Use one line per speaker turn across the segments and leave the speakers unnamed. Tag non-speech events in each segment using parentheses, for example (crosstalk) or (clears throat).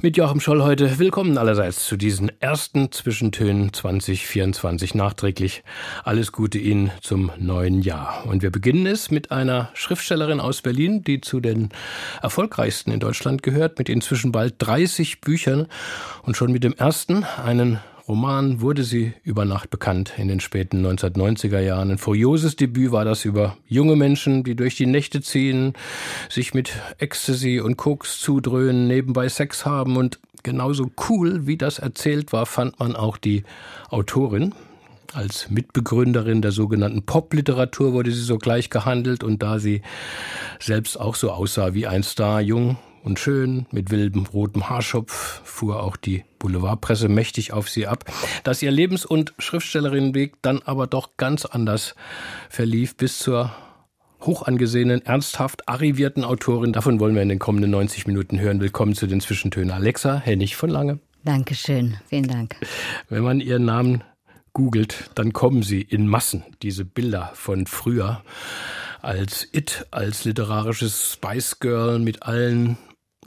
Mit Joachim Scholl heute willkommen allerseits zu diesen ersten Zwischentönen 2024 nachträglich. Alles Gute Ihnen zum neuen Jahr. Und wir beginnen es mit einer Schriftstellerin aus Berlin, die zu den erfolgreichsten in Deutschland gehört, mit inzwischen bald 30 Büchern und schon mit dem ersten einen Roman wurde sie über Nacht bekannt in den späten 1990er Jahren. Ein furioses Debüt war das über junge Menschen, die durch die Nächte ziehen, sich mit Ecstasy und Koks zudröhnen, nebenbei Sex haben und genauso cool, wie das erzählt war, fand man auch die Autorin. Als Mitbegründerin der sogenannten Popliteratur wurde sie sogleich gehandelt und da sie selbst auch so aussah wie ein Star, jung, und schön mit wildem rotem Haarschopf fuhr auch die Boulevardpresse mächtig auf sie ab. Dass ihr Lebens- und Schriftstellerinnenweg dann aber doch ganz anders verlief bis zur hochangesehenen, ernsthaft arrivierten Autorin. Davon wollen wir in den kommenden 90 Minuten hören. Willkommen zu den Zwischentönen. Alexa Hennig von Lange.
Dankeschön, vielen Dank.
Wenn man ihren Namen googelt, dann kommen sie in Massen, diese Bilder von früher als It, als literarisches Spice Girl mit allen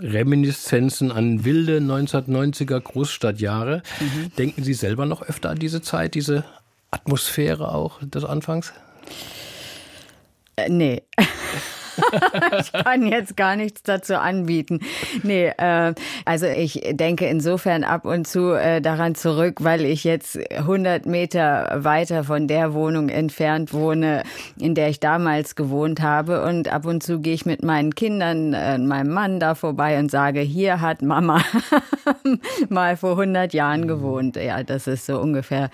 Reminiszenzen an wilde 1990er Großstadtjahre. Mhm. Denken Sie selber noch öfter an diese Zeit, diese Atmosphäre auch des Anfangs?
Äh, nee. (laughs) (laughs) ich kann jetzt gar nichts dazu anbieten. Nee, äh, also ich denke insofern ab und zu äh, daran zurück, weil ich jetzt 100 Meter weiter von der Wohnung entfernt wohne, in der ich damals gewohnt habe. Und ab und zu gehe ich mit meinen Kindern, äh, meinem Mann da vorbei und sage, hier hat Mama (laughs) mal vor 100 Jahren gewohnt. Ja, das ist so ungefähr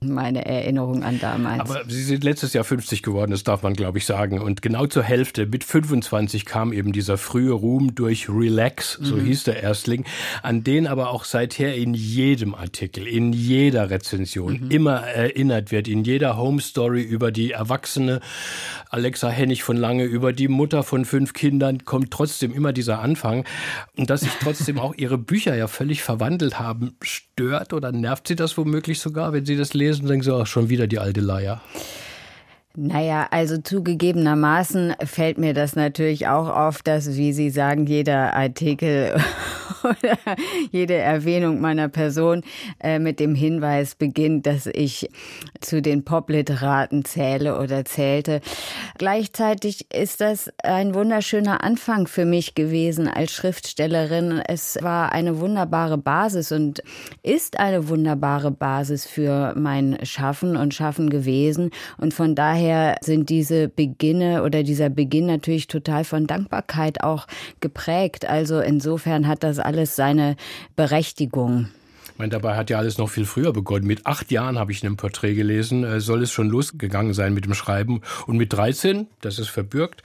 meine Erinnerung an damals.
Aber Sie sind letztes Jahr 50 geworden, das darf man, glaube ich, sagen. Und genau zur Hälfte, mit 25 kam eben dieser frühe Ruhm durch Relax, so mhm. hieß der Erstling, an den aber auch seither in jedem Artikel, in jeder Rezension mhm. immer erinnert wird, in jeder Home Story über die erwachsene Alexa Hennig von Lange, über die Mutter von fünf Kindern, kommt trotzdem immer dieser Anfang. Und dass sich trotzdem (laughs) auch ihre Bücher ja völlig verwandelt haben, stört oder nervt sie das womöglich sogar, wenn sie das lesen und denken so, ach, schon wieder die alte Leier?
Naja, also zugegebenermaßen fällt mir das natürlich auch auf, dass, wie Sie sagen, jeder Artikel (laughs) oder jede Erwähnung meiner Person äh, mit dem Hinweis beginnt, dass ich zu den Popliteraten zähle oder zählte. Gleichzeitig ist das ein wunderschöner Anfang für mich gewesen als Schriftstellerin. Es war eine wunderbare Basis und ist eine wunderbare Basis für mein Schaffen und Schaffen gewesen. Und von daher daher sind diese Beginne oder dieser Beginn natürlich total von Dankbarkeit auch geprägt. Also insofern hat das alles seine Berechtigung.
Ich meine, dabei hat ja alles noch viel früher begonnen. Mit acht Jahren habe ich in einem Porträt gelesen, äh, soll es schon losgegangen sein mit dem Schreiben. Und mit 13, das ist verbürgt,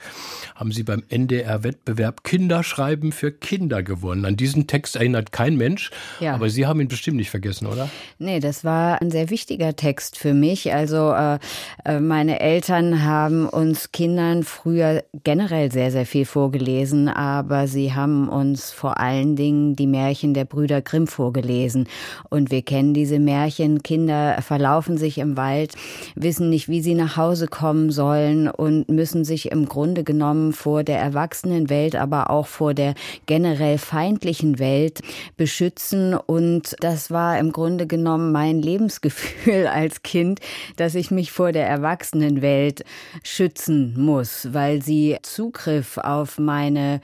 haben Sie beim NDR-Wettbewerb Kinderschreiben für Kinder gewonnen. An diesen Text erinnert kein Mensch, ja. aber Sie haben ihn bestimmt nicht vergessen, oder?
Nee, das war ein sehr wichtiger Text für mich. Also äh, äh meine Eltern haben uns Kindern früher generell sehr, sehr viel vorgelesen, aber sie haben uns vor allen Dingen die Märchen der Brüder Grimm vorgelesen. Und wir kennen diese Märchen. Kinder verlaufen sich im Wald, wissen nicht, wie sie nach Hause kommen sollen und müssen sich im Grunde genommen vor der Erwachsenenwelt, aber auch vor der generell feindlichen Welt beschützen. Und das war im Grunde genommen mein Lebensgefühl (laughs) als Kind, dass ich mich vor der Erwachsenenwelt schützen muss, weil sie Zugriff auf meine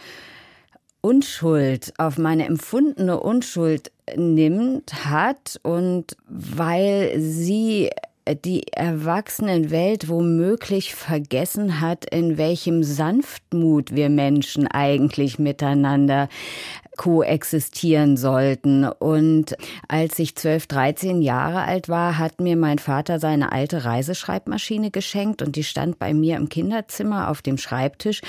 Unschuld, auf meine empfundene Unschuld nimmt, hat und weil sie die Erwachsenenwelt womöglich vergessen hat, in welchem Sanftmut wir Menschen eigentlich miteinander koexistieren sollten. Und als ich 12, 13 Jahre alt war, hat mir mein Vater seine alte Reiseschreibmaschine geschenkt und die stand bei mir im Kinderzimmer auf dem Schreibtisch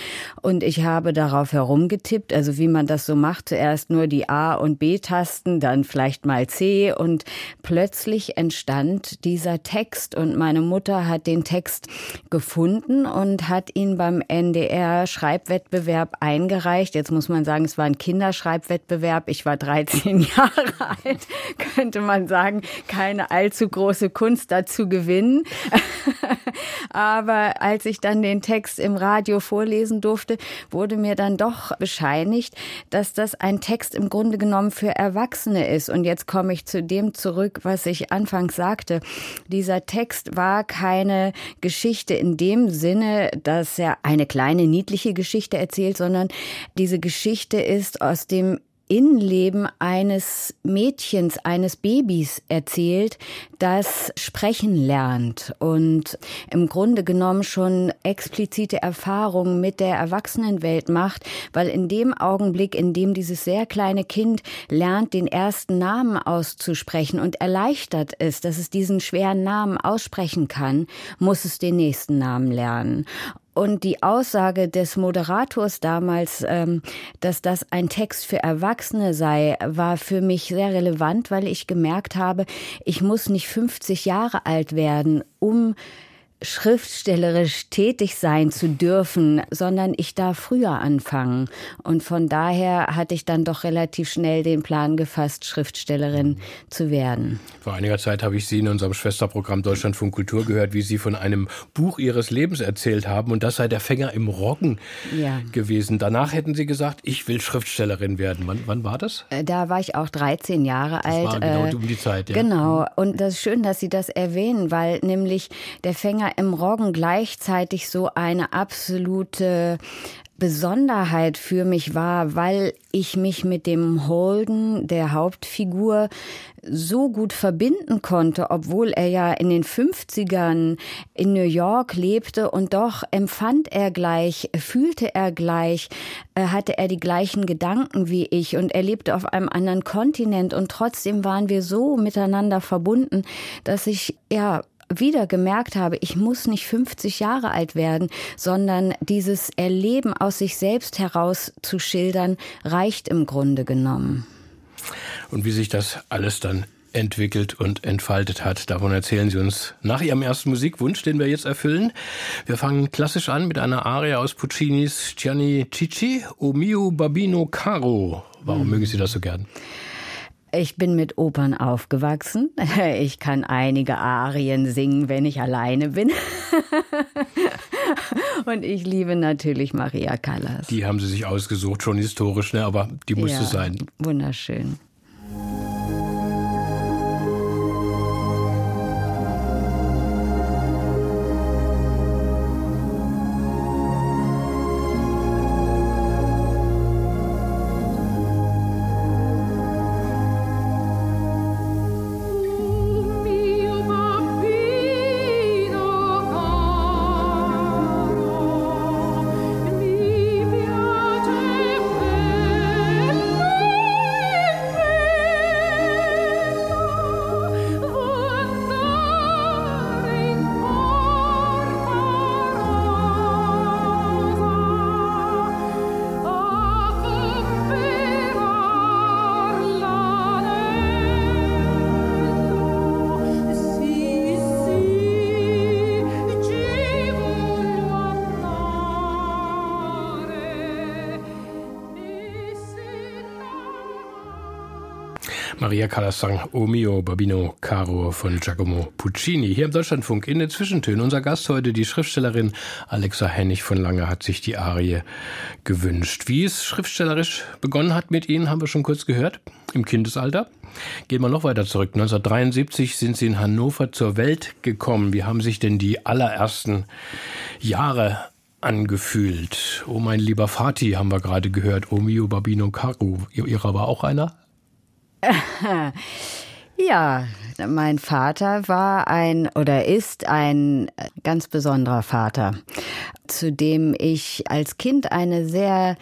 und ich habe darauf herumgetippt, also wie man das so macht, zuerst nur die A- und B-Tasten, dann vielleicht mal C und plötzlich entstand dieser Text und meine Mutter hat den Text gefunden und hat ihn beim NDR Schreibwettbewerb eingereicht. Jetzt muss man sagen, es war ein Kinderschreibwettbewerb. Ich war 13 (laughs) Jahre alt, könnte man sagen, keine allzu große Kunst dazu gewinnen. (laughs) Aber als ich dann den Text im Radio vorlesen durfte, wurde mir dann doch bescheinigt, dass das ein Text im Grunde genommen für Erwachsene ist. Und jetzt komme ich zu dem zurück, was ich anfangs sagte. Dieser Text war keine Geschichte in dem Sinne, dass er eine kleine niedliche Geschichte erzählt, sondern diese Geschichte ist aus dem Innenleben eines Mädchens, eines Babys erzählt, das sprechen lernt und im Grunde genommen schon explizite Erfahrungen mit der Erwachsenenwelt macht, weil in dem Augenblick, in dem dieses sehr kleine Kind lernt, den ersten Namen auszusprechen und erleichtert ist, dass es diesen schweren Namen aussprechen kann, muss es den nächsten Namen lernen. Und die Aussage des Moderators damals, ähm, dass das ein Text für Erwachsene sei, war für mich sehr relevant, weil ich gemerkt habe, ich muss nicht 50 Jahre alt werden, um schriftstellerisch tätig sein zu dürfen, sondern ich darf früher anfangen. Und von daher hatte ich dann doch relativ schnell den Plan gefasst, Schriftstellerin zu werden.
Vor einiger Zeit habe ich Sie in unserem Schwesterprogramm Deutschlandfunk Kultur gehört, wie Sie von einem Buch Ihres Lebens erzählt haben und das sei der Fänger im Roggen ja. gewesen. Danach hätten Sie gesagt, ich will Schriftstellerin werden. Wann, wann war das?
Äh, da war ich auch 13 Jahre
das
alt.
War genau äh, um die Zeit, ja.
Genau. Und das ist schön, dass Sie das erwähnen, weil nämlich der Fänger im Roggen gleichzeitig so eine absolute Besonderheit für mich war, weil ich mich mit dem Holden, der Hauptfigur, so gut verbinden konnte, obwohl er ja in den 50ern in New York lebte und doch empfand er gleich, fühlte er gleich, äh, hatte er die gleichen Gedanken wie ich und er lebte auf einem anderen Kontinent und trotzdem waren wir so miteinander verbunden, dass ich ja wieder gemerkt habe, ich muss nicht 50 Jahre alt werden, sondern dieses Erleben aus sich selbst heraus zu schildern, reicht im Grunde genommen.
Und wie sich das alles dann entwickelt und entfaltet hat. Davon erzählen Sie uns nach Ihrem ersten Musikwunsch, den wir jetzt erfüllen. Wir fangen klassisch an mit einer Aria aus Puccinis Gianni Cicci, O mio Babino Caro. Warum hm. mögen Sie das so gern?
Ich bin mit Opern aufgewachsen. (laughs) Ich kann einige Arien singen, wenn ich alleine bin. (laughs) Und ich liebe natürlich Maria Callas.
Die haben Sie sich ausgesucht, schon historisch, ne? aber die musste ja, sein.
Wunderschön.
Maria Callas sang O mio Babino Caro von Giacomo Puccini. Hier im Deutschlandfunk in den Zwischentönen. Unser Gast heute, die Schriftstellerin Alexa Hennig von Lange, hat sich die Arie gewünscht. Wie es schriftstellerisch begonnen hat mit Ihnen, haben wir schon kurz gehört. Im Kindesalter. Gehen wir noch weiter zurück. 1973 sind Sie in Hannover zur Welt gekommen. Wie haben sich denn die allerersten Jahre angefühlt? Oh mein lieber Vati, haben wir gerade gehört. O mio Babino Caro. Ihrer war auch einer? (laughs)
Ja, mein Vater war ein oder ist ein ganz besonderer Vater, zu dem ich als Kind eine sehr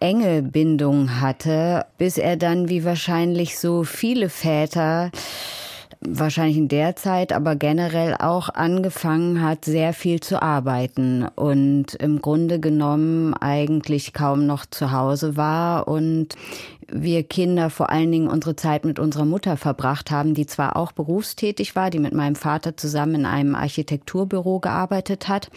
enge Bindung hatte, bis er dann wie wahrscheinlich so viele Väter wahrscheinlich in der Zeit, aber generell auch angefangen hat, sehr viel zu arbeiten und im Grunde genommen eigentlich kaum noch zu Hause war und wir Kinder vor allen Dingen unsere Zeit mit unserer Mutter verbracht haben, die zwar auch berufstätig war, die mit meinem Vater zusammen in einem Architekturbüro gearbeitet hat,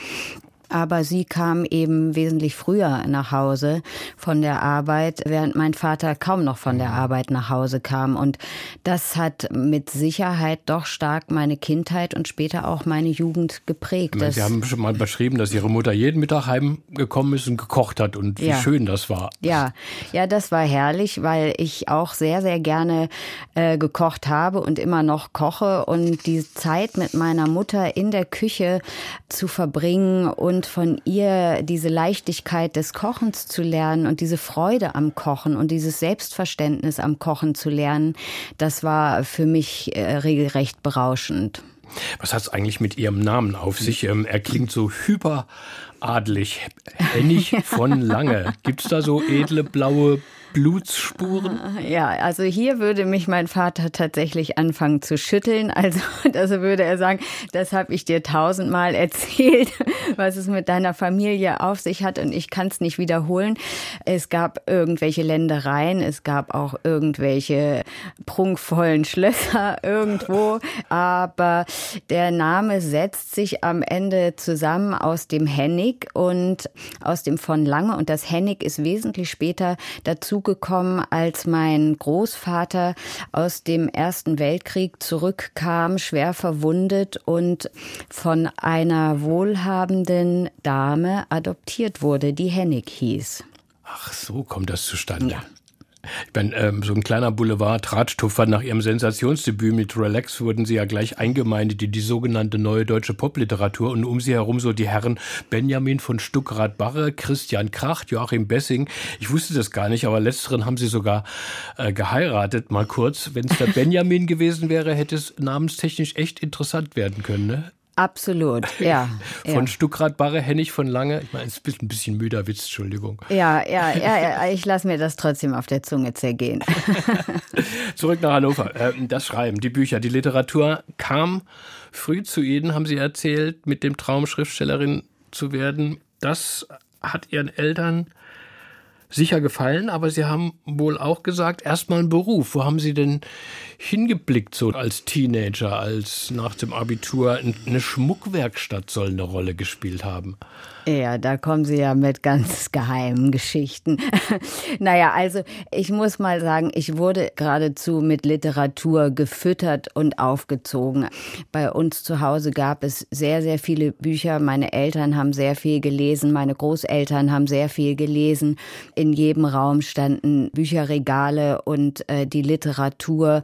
aber sie kam eben wesentlich früher nach Hause von der Arbeit, während mein Vater kaum noch von der Arbeit nach Hause kam. Und das hat mit Sicherheit doch stark meine Kindheit und später auch meine Jugend geprägt.
Meine, sie haben schon mal beschrieben, dass Ihre Mutter jeden Mittag heimgekommen ist und gekocht hat und wie ja. schön das war.
Ja, ja, das war herrlich, weil ich auch sehr, sehr gerne äh, gekocht habe und immer noch koche. Und die Zeit mit meiner Mutter in der Küche zu verbringen und und von ihr diese Leichtigkeit des Kochens zu lernen und diese Freude am Kochen und dieses Selbstverständnis am Kochen zu lernen, das war für mich äh, regelrecht berauschend.
Was hat es eigentlich mit Ihrem Namen auf sich? Ähm, er klingt so hyperadlig. Hennig (laughs) von Lange. Gibt es da so edle blaue Blutsspuren?
Ja, also hier würde mich mein Vater tatsächlich anfangen zu schütteln. Also, (laughs) also würde er sagen, das habe ich dir tausendmal erzählt, (laughs) was es mit deiner Familie auf sich hat und ich kann es nicht wiederholen. Es gab irgendwelche Ländereien, es gab auch irgendwelche prunkvollen Schlösser irgendwo, aber der Name setzt sich am Ende zusammen aus dem Hennig und aus dem von Lange und das Hennig ist wesentlich später dazu dazugekommen, als mein Großvater aus dem Ersten Weltkrieg zurückkam, schwer verwundet und von einer wohlhabenden Dame adoptiert wurde, die Hennig hieß.
Ach, so kommt das zustande. Ja. Ich meine, ähm, so ein kleiner Boulevard-Tratschtupfer nach ihrem Sensationsdebüt mit Relax wurden sie ja gleich eingemeindet in die sogenannte neue deutsche Popliteratur und um sie herum so die Herren Benjamin von Stuckrad-Barre, Christian Kracht, Joachim Bessing. Ich wusste das gar nicht, aber letzteren haben sie sogar äh, geheiratet, mal kurz. Wenn es der (laughs) Benjamin gewesen wäre, hätte es namenstechnisch echt interessant werden können, ne?
Absolut, (laughs) ja.
von ja. Stuckrad Barre, Hennig von Lange. Ich meine, es ist ein bisschen müder Witz, Entschuldigung.
Ja, ja, ja, ja ich lasse mir das trotzdem auf der Zunge zergehen. (laughs)
Zurück nach Hannover. Ähm, das Schreiben, die Bücher, die Literatur kam früh zu Ihnen, haben Sie erzählt, mit dem Traum, Schriftstellerin zu werden. Das hat Ihren Eltern sicher gefallen, aber Sie haben wohl auch gesagt, erstmal einen Beruf. Wo haben Sie denn hingeblickt, so als Teenager, als nach dem Abitur eine Schmuckwerkstatt soll eine Rolle gespielt haben?
Ja, da kommen Sie ja mit ganz geheimen Geschichten. (laughs) naja, also ich muss mal sagen, ich wurde geradezu mit Literatur gefüttert und aufgezogen. Bei uns zu Hause gab es sehr, sehr viele Bücher. Meine Eltern haben sehr viel gelesen, meine Großeltern haben sehr viel gelesen. In jedem Raum standen Bücherregale und äh, die Literatur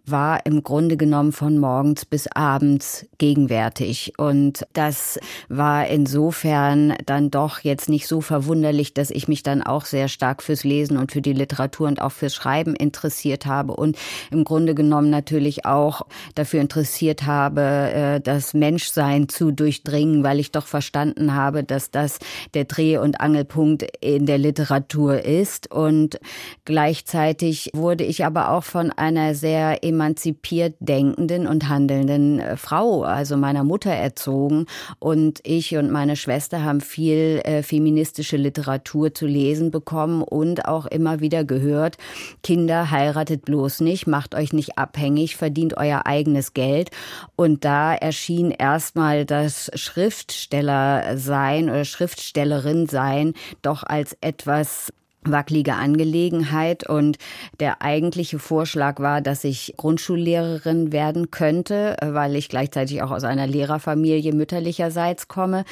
war im Grunde genommen von morgens bis abends gegenwärtig. Und das war insofern dann doch jetzt nicht so verwunderlich, dass ich mich dann auch sehr stark fürs Lesen und für die Literatur und auch fürs Schreiben interessiert habe und im Grunde genommen natürlich auch dafür interessiert habe, äh, das Menschsein zu durchdringen, weil ich doch verstanden habe, dass das der Dreh- und Angelpunkt in der Literatur ist. Und gleichzeitig wurde ich aber auch von einer sehr emanzipiert denkenden und handelnden äh, Frau, also meiner Mutter erzogen. Und ich und meine Schwester haben viel äh, feministische Literatur zu lesen bekommen und auch immer wieder gehört, Kinder heiratet bloß nicht, macht euch nicht abhängig, verdient euer eigenes Geld. Und da erschien erstmal das Schriftsteller sein oder Schriftstellerin sein doch als etwas wackelige Angelegenheit und der eigentliche Vorschlag war, dass ich Grundschullehrerin werden könnte, weil ich gleichzeitig auch aus einer Lehrerfamilie mütterlicherseits komme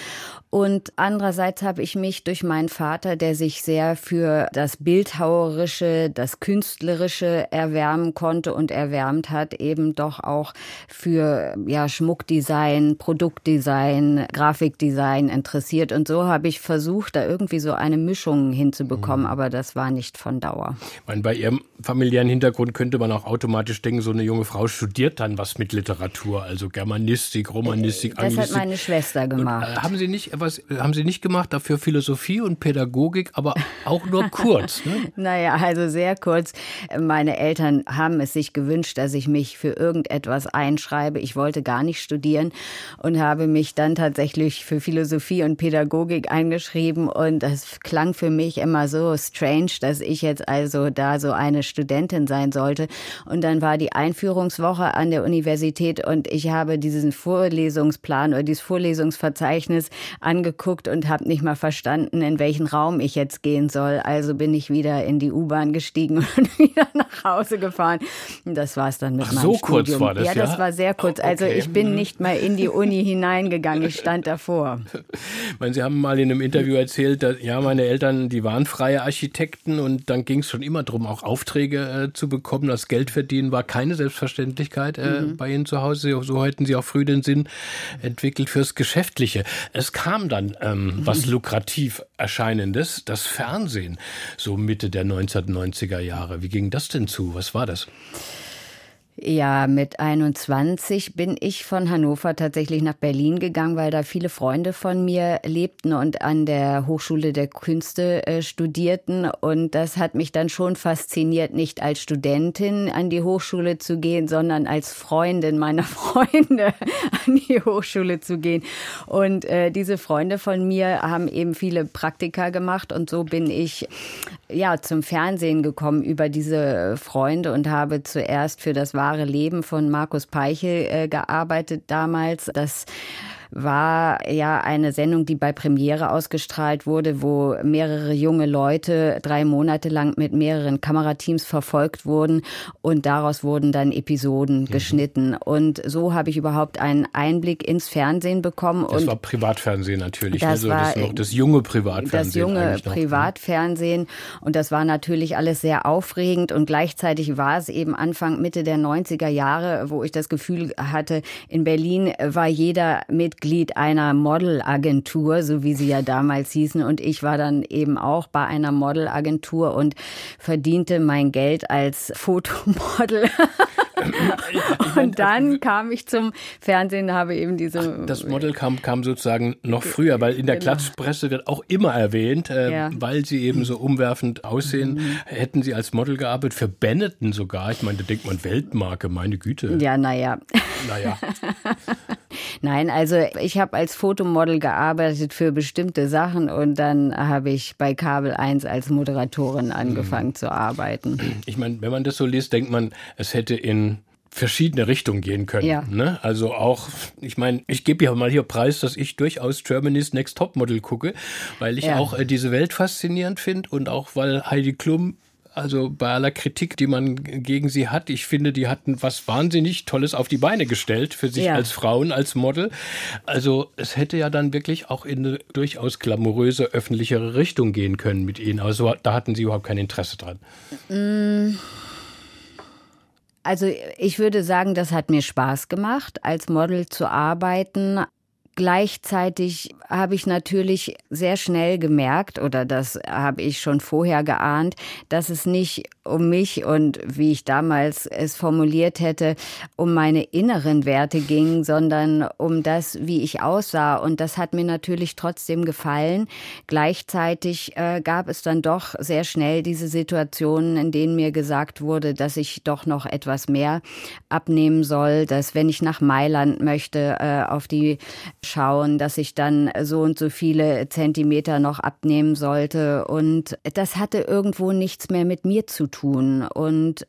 und andererseits habe ich mich durch meinen Vater, der sich sehr für das Bildhauerische, das Künstlerische erwärmen konnte und erwärmt hat, eben doch auch für ja, Schmuckdesign, Produktdesign, Grafikdesign interessiert. Und so habe ich versucht, da irgendwie so eine Mischung hinzubekommen. Mhm. Aber das war nicht von Dauer.
Meine, bei Ihrem familiären Hintergrund könnte man auch automatisch denken, so eine junge Frau studiert dann was mit Literatur, also Germanistik, Romanistik,
das Anglistik. Hat meine Schwester gemacht.
Und, äh, haben Sie nicht was haben Sie nicht gemacht dafür Philosophie und Pädagogik, aber auch nur (laughs) kurz?
Ne? naja, also sehr kurz. Meine Eltern haben es sich gewünscht, dass ich mich für irgendetwas einschreibe. Ich wollte gar nicht studieren und habe mich dann tatsächlich für Philosophie und Pädagogik eingeschrieben und das klang für mich immer so strange, dass ich jetzt also da so eine Studentin sein sollte. Und dann war die Einführungswoche an der Universität und ich habe diesen Vorlesungsplan oder dieses Vorlesungsverzeichnis angeguckt und habe nicht mal verstanden, in welchen Raum ich jetzt gehen soll. Also bin ich wieder in die U-Bahn gestiegen (laughs) und wieder nach Hause gefahren. Das war es dann mit
Ach,
meinem
so
Studium.
kurz war das,
ja?
Ja,
das war sehr kurz. Also okay. ich bin nicht mal in die Uni (laughs) hineingegangen. Ich stand davor.
Ich meine, Sie haben mal in einem Interview erzählt, dass ja, meine Eltern, die waren freie Architekten und dann ging es schon immer darum, auch Aufträge äh, zu bekommen. Das Geld verdienen war keine Selbstverständlichkeit äh, mhm. bei Ihnen zu Hause. So hätten Sie auch früh den Sinn entwickelt fürs Geschäftliche. Es kam dann ähm, mhm. was lukrativ erscheinendes, das Fernsehen, so Mitte der 1990er Jahre. Wie ging das denn zu? Was war das?
Ja, mit 21 bin ich von Hannover tatsächlich nach Berlin gegangen, weil da viele Freunde von mir lebten und an der Hochschule der Künste äh, studierten. Und das hat mich dann schon fasziniert, nicht als Studentin an die Hochschule zu gehen, sondern als Freundin meiner (laughs) Freunde an die Hochschule zu gehen. Und äh, diese Freunde von mir haben eben viele Praktika gemacht und so bin ich ja zum Fernsehen gekommen über diese Freunde und habe zuerst für das wahre Leben von Markus Peichel äh, gearbeitet damals. Das war ja eine Sendung, die bei Premiere ausgestrahlt wurde, wo mehrere junge Leute drei Monate lang mit mehreren Kamerateams verfolgt wurden und daraus wurden dann Episoden mhm. geschnitten. Und so habe ich überhaupt einen Einblick ins Fernsehen bekommen.
Das
und
war Privatfernsehen natürlich, das, also das, noch das junge Privatfernsehen.
Das junge ne? Privatfernsehen und das war natürlich alles sehr aufregend und gleichzeitig war es eben Anfang, Mitte der 90er Jahre, wo ich das Gefühl hatte, in Berlin war jeder mit Mitglied einer Modelagentur, so wie sie ja damals hießen. Und ich war dann eben auch bei einer Modelagentur und verdiente mein Geld als Fotomodel. (laughs) und dann kam ich zum Fernsehen, habe eben diese.
Ach, das Model kam, kam sozusagen noch früher, weil in der genau. Klatschpresse wird auch immer erwähnt, äh, ja. weil sie eben so umwerfend aussehen. Mhm. Hätten sie als Model gearbeitet, für Benetton sogar. Ich meine, da denkt man Weltmarke, meine Güte.
Ja, naja.
Naja. (laughs)
Nein, also ich habe als Fotomodel gearbeitet für bestimmte Sachen und dann habe ich bei Kabel 1 als Moderatorin angefangen mhm. zu arbeiten.
Ich meine, wenn man das so liest, denkt man, es hätte in verschiedene Richtungen gehen können. Ja. Ne? Also auch, ich meine, ich gebe ja mal hier Preis, dass ich durchaus Germany's Next Topmodel gucke, weil ich ja. auch äh, diese Welt faszinierend finde und auch weil Heidi Klum also bei aller Kritik, die man gegen sie hat, ich finde, die hatten was wahnsinnig Tolles auf die Beine gestellt für sich ja. als Frauen, als Model. Also es hätte ja dann wirklich auch in eine durchaus glamouröse, öffentlichere Richtung gehen können mit ihnen. Also da hatten sie überhaupt kein Interesse dran.
Mm. Also ich würde sagen, das hat mir Spaß gemacht, als Model zu arbeiten. Gleichzeitig habe ich natürlich sehr schnell gemerkt, oder das habe ich schon vorher geahnt, dass es nicht um mich und wie ich damals es formuliert hätte, um meine inneren Werte ging, sondern um das, wie ich aussah. Und das hat mir natürlich trotzdem gefallen. Gleichzeitig äh, gab es dann doch sehr schnell diese Situationen, in denen mir gesagt wurde, dass ich doch noch etwas mehr abnehmen soll, dass wenn ich nach Mailand möchte, äh, auf die schauen, dass ich dann so und so viele Zentimeter noch abnehmen sollte. Und das hatte irgendwo nichts mehr mit mir zu tun. Und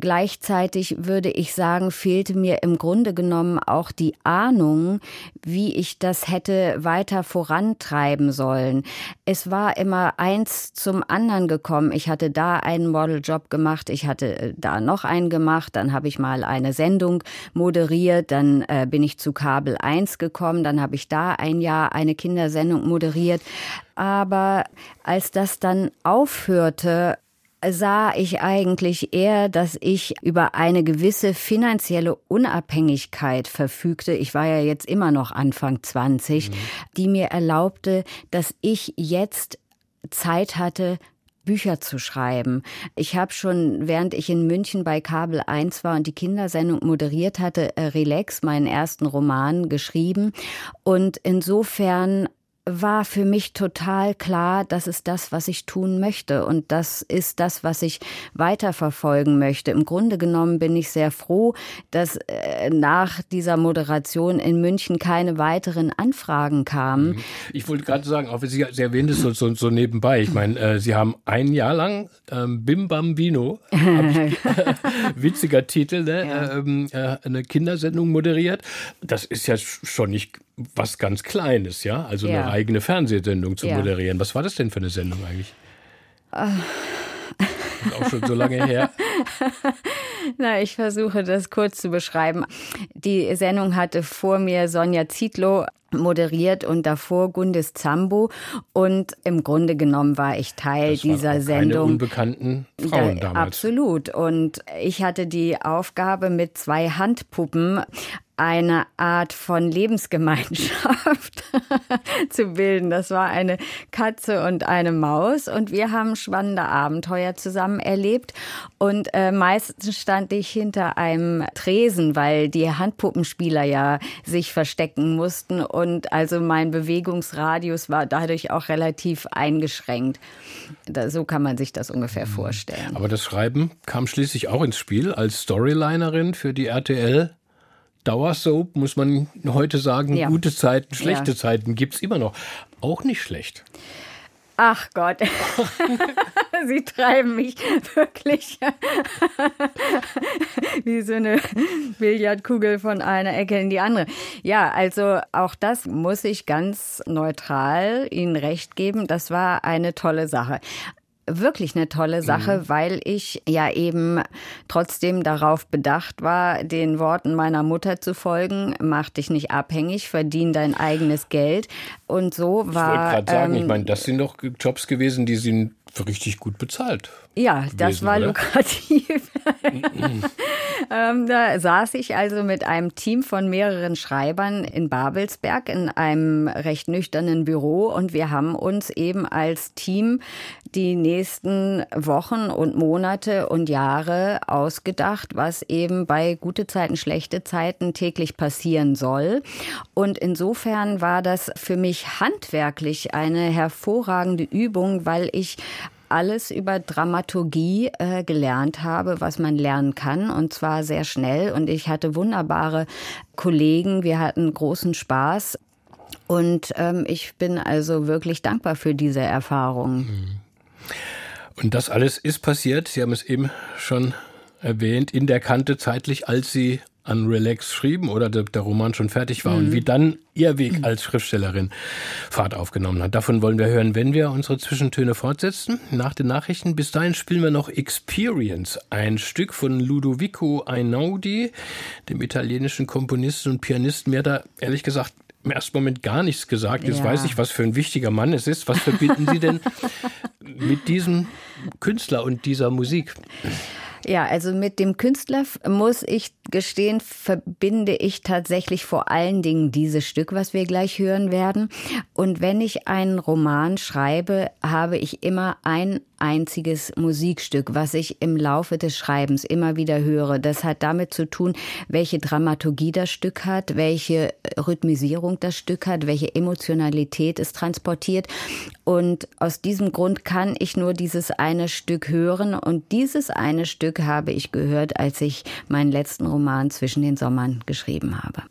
Gleichzeitig würde ich sagen, fehlte mir im Grunde genommen auch die Ahnung, wie ich das hätte weiter vorantreiben sollen. Es war immer eins zum anderen gekommen. Ich hatte da einen Modeljob gemacht, ich hatte äh, da noch einen gemacht, dann habe ich mal eine Sendung moderiert, dann äh, bin ich zu Kabel 1 gekommen, dann habe ich da ein Jahr eine Kindersendung moderiert. Aber als das dann aufhörte, sah ich eigentlich eher, dass ich über eine gewisse finanzielle Unabhängigkeit verfügte. Ich war ja jetzt immer noch Anfang 20, mhm. die mir erlaubte, dass ich jetzt Zeit hatte, Bücher zu schreiben. Ich habe schon, während ich in München bei Kabel 1 war und die Kindersendung moderiert hatte, äh, Relax, meinen ersten Roman geschrieben. Und insofern war für mich total klar, das ist das, was ich tun möchte und das ist das, was ich weiterverfolgen möchte. Im Grunde genommen bin ich sehr froh, dass äh, nach dieser Moderation in München keine weiteren Anfragen kamen. Mhm.
Ich wollte gerade sagen, auch Sie, Sie erwähnt es so, so, so, nebenbei. Ich meine, äh, Sie haben ein Jahr lang ähm, Bim Bambino, ich, (laughs) (laughs) witziger Titel, ne? ja. ähm, äh, eine Kindersendung moderiert. Das ist ja schon nicht was ganz Kleines, ja? Also ja. eine eigene Fernsehsendung zu ja. moderieren. Was war das denn für eine Sendung eigentlich? Ist auch schon so lange her. (laughs)
Na, ich versuche das kurz zu beschreiben. Die Sendung hatte vor mir Sonja Zietlow moderiert und davor Gundis Zambo und im Grunde genommen war ich Teil das dieser auch Sendung. Keine
unbekannten Frauen da, damals.
Absolut und ich hatte die Aufgabe mit zwei Handpuppen eine Art von Lebensgemeinschaft (laughs) zu bilden. Das war eine Katze und eine Maus und wir haben spannende Abenteuer zusammen erlebt und äh, meistens stand ich hinter einem Tresen, weil die Handpuppenspieler ja sich verstecken mussten und also mein Bewegungsradius war dadurch auch relativ eingeschränkt. Da, so kann man sich das ungefähr mhm. vorstellen.
Aber das Schreiben kam schließlich auch ins Spiel als Storylinerin für die RTL Dauersoap, muss man heute sagen, ja. gute Zeiten, schlechte ja. Zeiten gibt es immer noch. Auch nicht schlecht.
Ach Gott, (laughs) Sie treiben mich wirklich (laughs) wie so eine Billardkugel von einer Ecke in die andere. Ja, also auch das muss ich ganz neutral Ihnen recht geben. Das war eine tolle Sache wirklich eine tolle Sache, mhm. weil ich ja eben trotzdem darauf bedacht war, den Worten meiner Mutter zu folgen. Mach dich nicht abhängig, verdien dein eigenes Geld. Und so war.
Ich wollte gerade sagen, ähm, ich meine, das sind doch Jobs gewesen, die sind richtig gut bezahlt.
Ja, gewesen, das war oder? lukrativ. (laughs) ähm, da saß ich also mit einem Team von mehreren Schreibern in Babelsberg in einem recht nüchternen Büro und wir haben uns eben als Team die nächsten Wochen und Monate und Jahre ausgedacht, was eben bei gute Zeiten, schlechte Zeiten täglich passieren soll. Und insofern war das für mich handwerklich eine hervorragende Übung, weil ich alles über Dramaturgie äh, gelernt habe, was man lernen kann und zwar sehr schnell. Und ich hatte wunderbare Kollegen, wir hatten großen Spaß. Und ähm, ich bin also wirklich dankbar für diese Erfahrung. Mhm.
Und das alles ist passiert, Sie haben es eben schon erwähnt, in der Kante zeitlich, als Sie an Relax schrieben oder der, der Roman schon fertig war mhm. und wie dann Ihr Weg als Schriftstellerin Fahrt aufgenommen hat. Davon wollen wir hören, wenn wir unsere Zwischentöne fortsetzen. Nach den Nachrichten. Bis dahin spielen wir noch Experience, ein Stück von Ludovico Einaudi, dem italienischen Komponisten und Pianisten. Mir da ehrlich gesagt im ersten Moment gar nichts gesagt. Jetzt ja. weiß ich, was für ein wichtiger Mann es ist. Was verbinden Sie denn (laughs) mit diesem Künstler und dieser Musik?
Ja, also mit dem Künstler muss ich gestehen, verbinde ich tatsächlich vor allen Dingen dieses Stück, was wir gleich hören werden. Und wenn ich einen Roman schreibe, habe ich immer ein einziges Musikstück, was ich im Laufe des Schreibens immer wieder höre. Das hat damit zu tun, welche Dramaturgie das Stück hat, welche Rhythmisierung das Stück hat, welche Emotionalität es transportiert. Und aus diesem Grund kann ich nur dieses eine Stück hören. Und dieses eine Stück habe ich gehört, als ich meinen letzten Roman zwischen den Sommern geschrieben habe.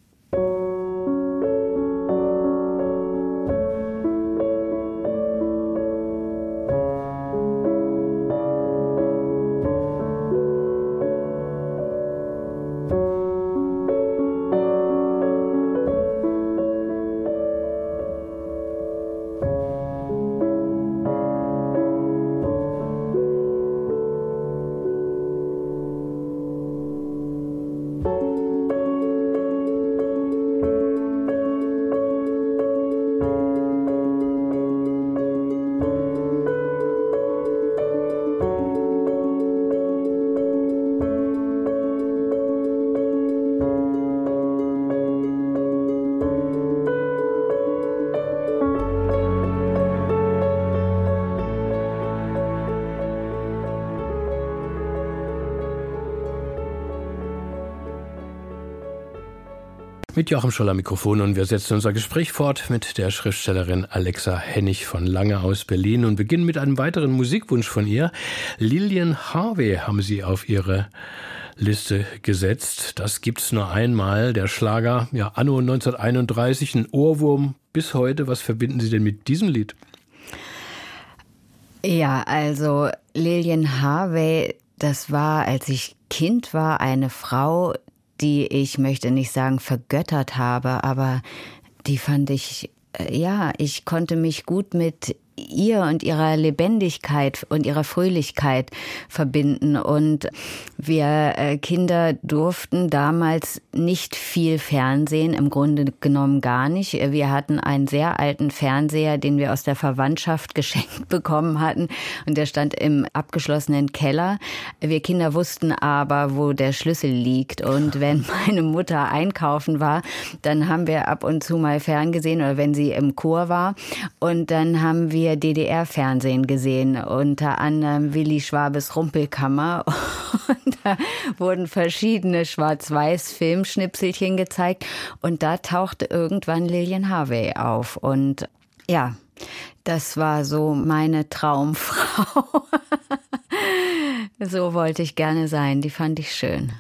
Joachim Scholler Mikrofon und wir setzen unser Gespräch fort mit der Schriftstellerin Alexa Hennig von Lange aus Berlin und beginnen mit einem weiteren Musikwunsch von ihr. Lillian Harvey haben sie auf ihre Liste gesetzt. Das gibt's nur einmal. Der Schlager, ja, Anno 1931, ein Ohrwurm bis heute. Was verbinden Sie denn mit diesem Lied?
Ja, also Lillian Harvey, das war, als ich Kind war, eine Frau, die ich möchte nicht sagen vergöttert habe, aber die fand ich, äh, ja, ich konnte mich gut mit ihr und ihrer Lebendigkeit und ihrer Fröhlichkeit verbinden. Und wir äh, Kinder durften damals nicht viel Fernsehen, im Grunde genommen gar nicht. Wir hatten einen sehr alten Fernseher, den wir aus der Verwandtschaft (laughs) geschenkt bekommen hatten. Und der stand im abgeschlossenen Keller. Wir Kinder wussten aber, wo der Schlüssel liegt. Und wenn (laughs) meine Mutter einkaufen war, dann haben wir ab und zu mal ferngesehen oder wenn sie im Chor war. Und dann haben wir wir DDR-Fernsehen gesehen, unter anderem Willi Schwabes Rumpelkammer. (laughs) Und da wurden verschiedene Schwarz-Weiß-Filmschnipselchen gezeigt. Und da tauchte irgendwann Lillian Harvey auf. Und ja, das war so meine Traumfrau. (laughs) so wollte ich gerne sein. Die fand ich schön.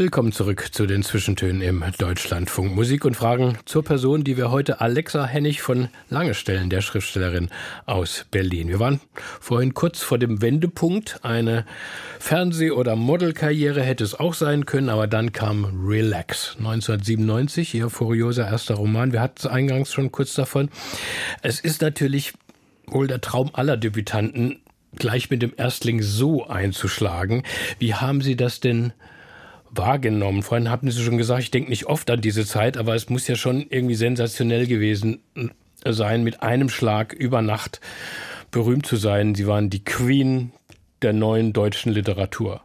Willkommen zurück zu den Zwischentönen im Deutschlandfunk. Musik und Fragen zur Person, die wir heute Alexa Hennig von Lange stellen, der Schriftstellerin aus Berlin. Wir waren vorhin kurz vor dem Wendepunkt. Eine Fernseh- oder Modelkarriere hätte es auch sein können, aber dann kam Relax 1997, ihr furioser erster Roman. Wir hatten es eingangs schon kurz davon. Es ist natürlich wohl der Traum aller Debütanten, gleich mit dem Erstling so einzuschlagen. Wie haben Sie das denn wahrgenommen? Vorhin hatten Sie schon gesagt, ich denke nicht oft an diese Zeit, aber es muss ja schon irgendwie sensationell gewesen sein, mit einem Schlag über Nacht berühmt zu sein. Sie waren die Queen der neuen deutschen Literatur.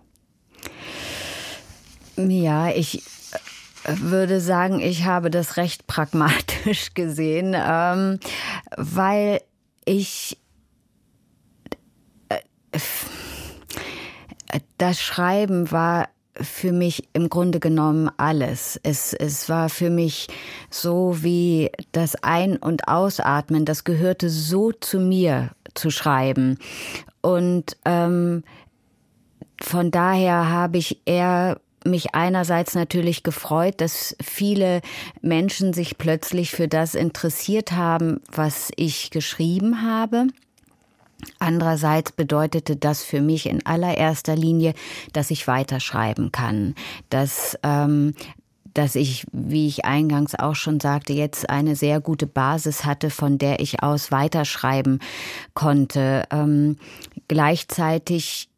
Ja, ich würde sagen, ich habe das recht pragmatisch (laughs) gesehen, ähm, weil ich äh, das Schreiben war für mich im Grunde genommen alles. Es, es war für mich so wie das Ein- und Ausatmen, das gehörte so zu mir zu schreiben. Und ähm, von daher habe ich eher mich einerseits natürlich gefreut, dass viele Menschen sich plötzlich für das interessiert haben, was ich geschrieben habe. Andererseits bedeutete das für mich in allererster Linie, dass ich weiterschreiben kann, dass ähm, dass ich, wie ich eingangs auch schon sagte, jetzt eine sehr gute Basis hatte, von der ich aus weiterschreiben konnte. Ähm, gleichzeitig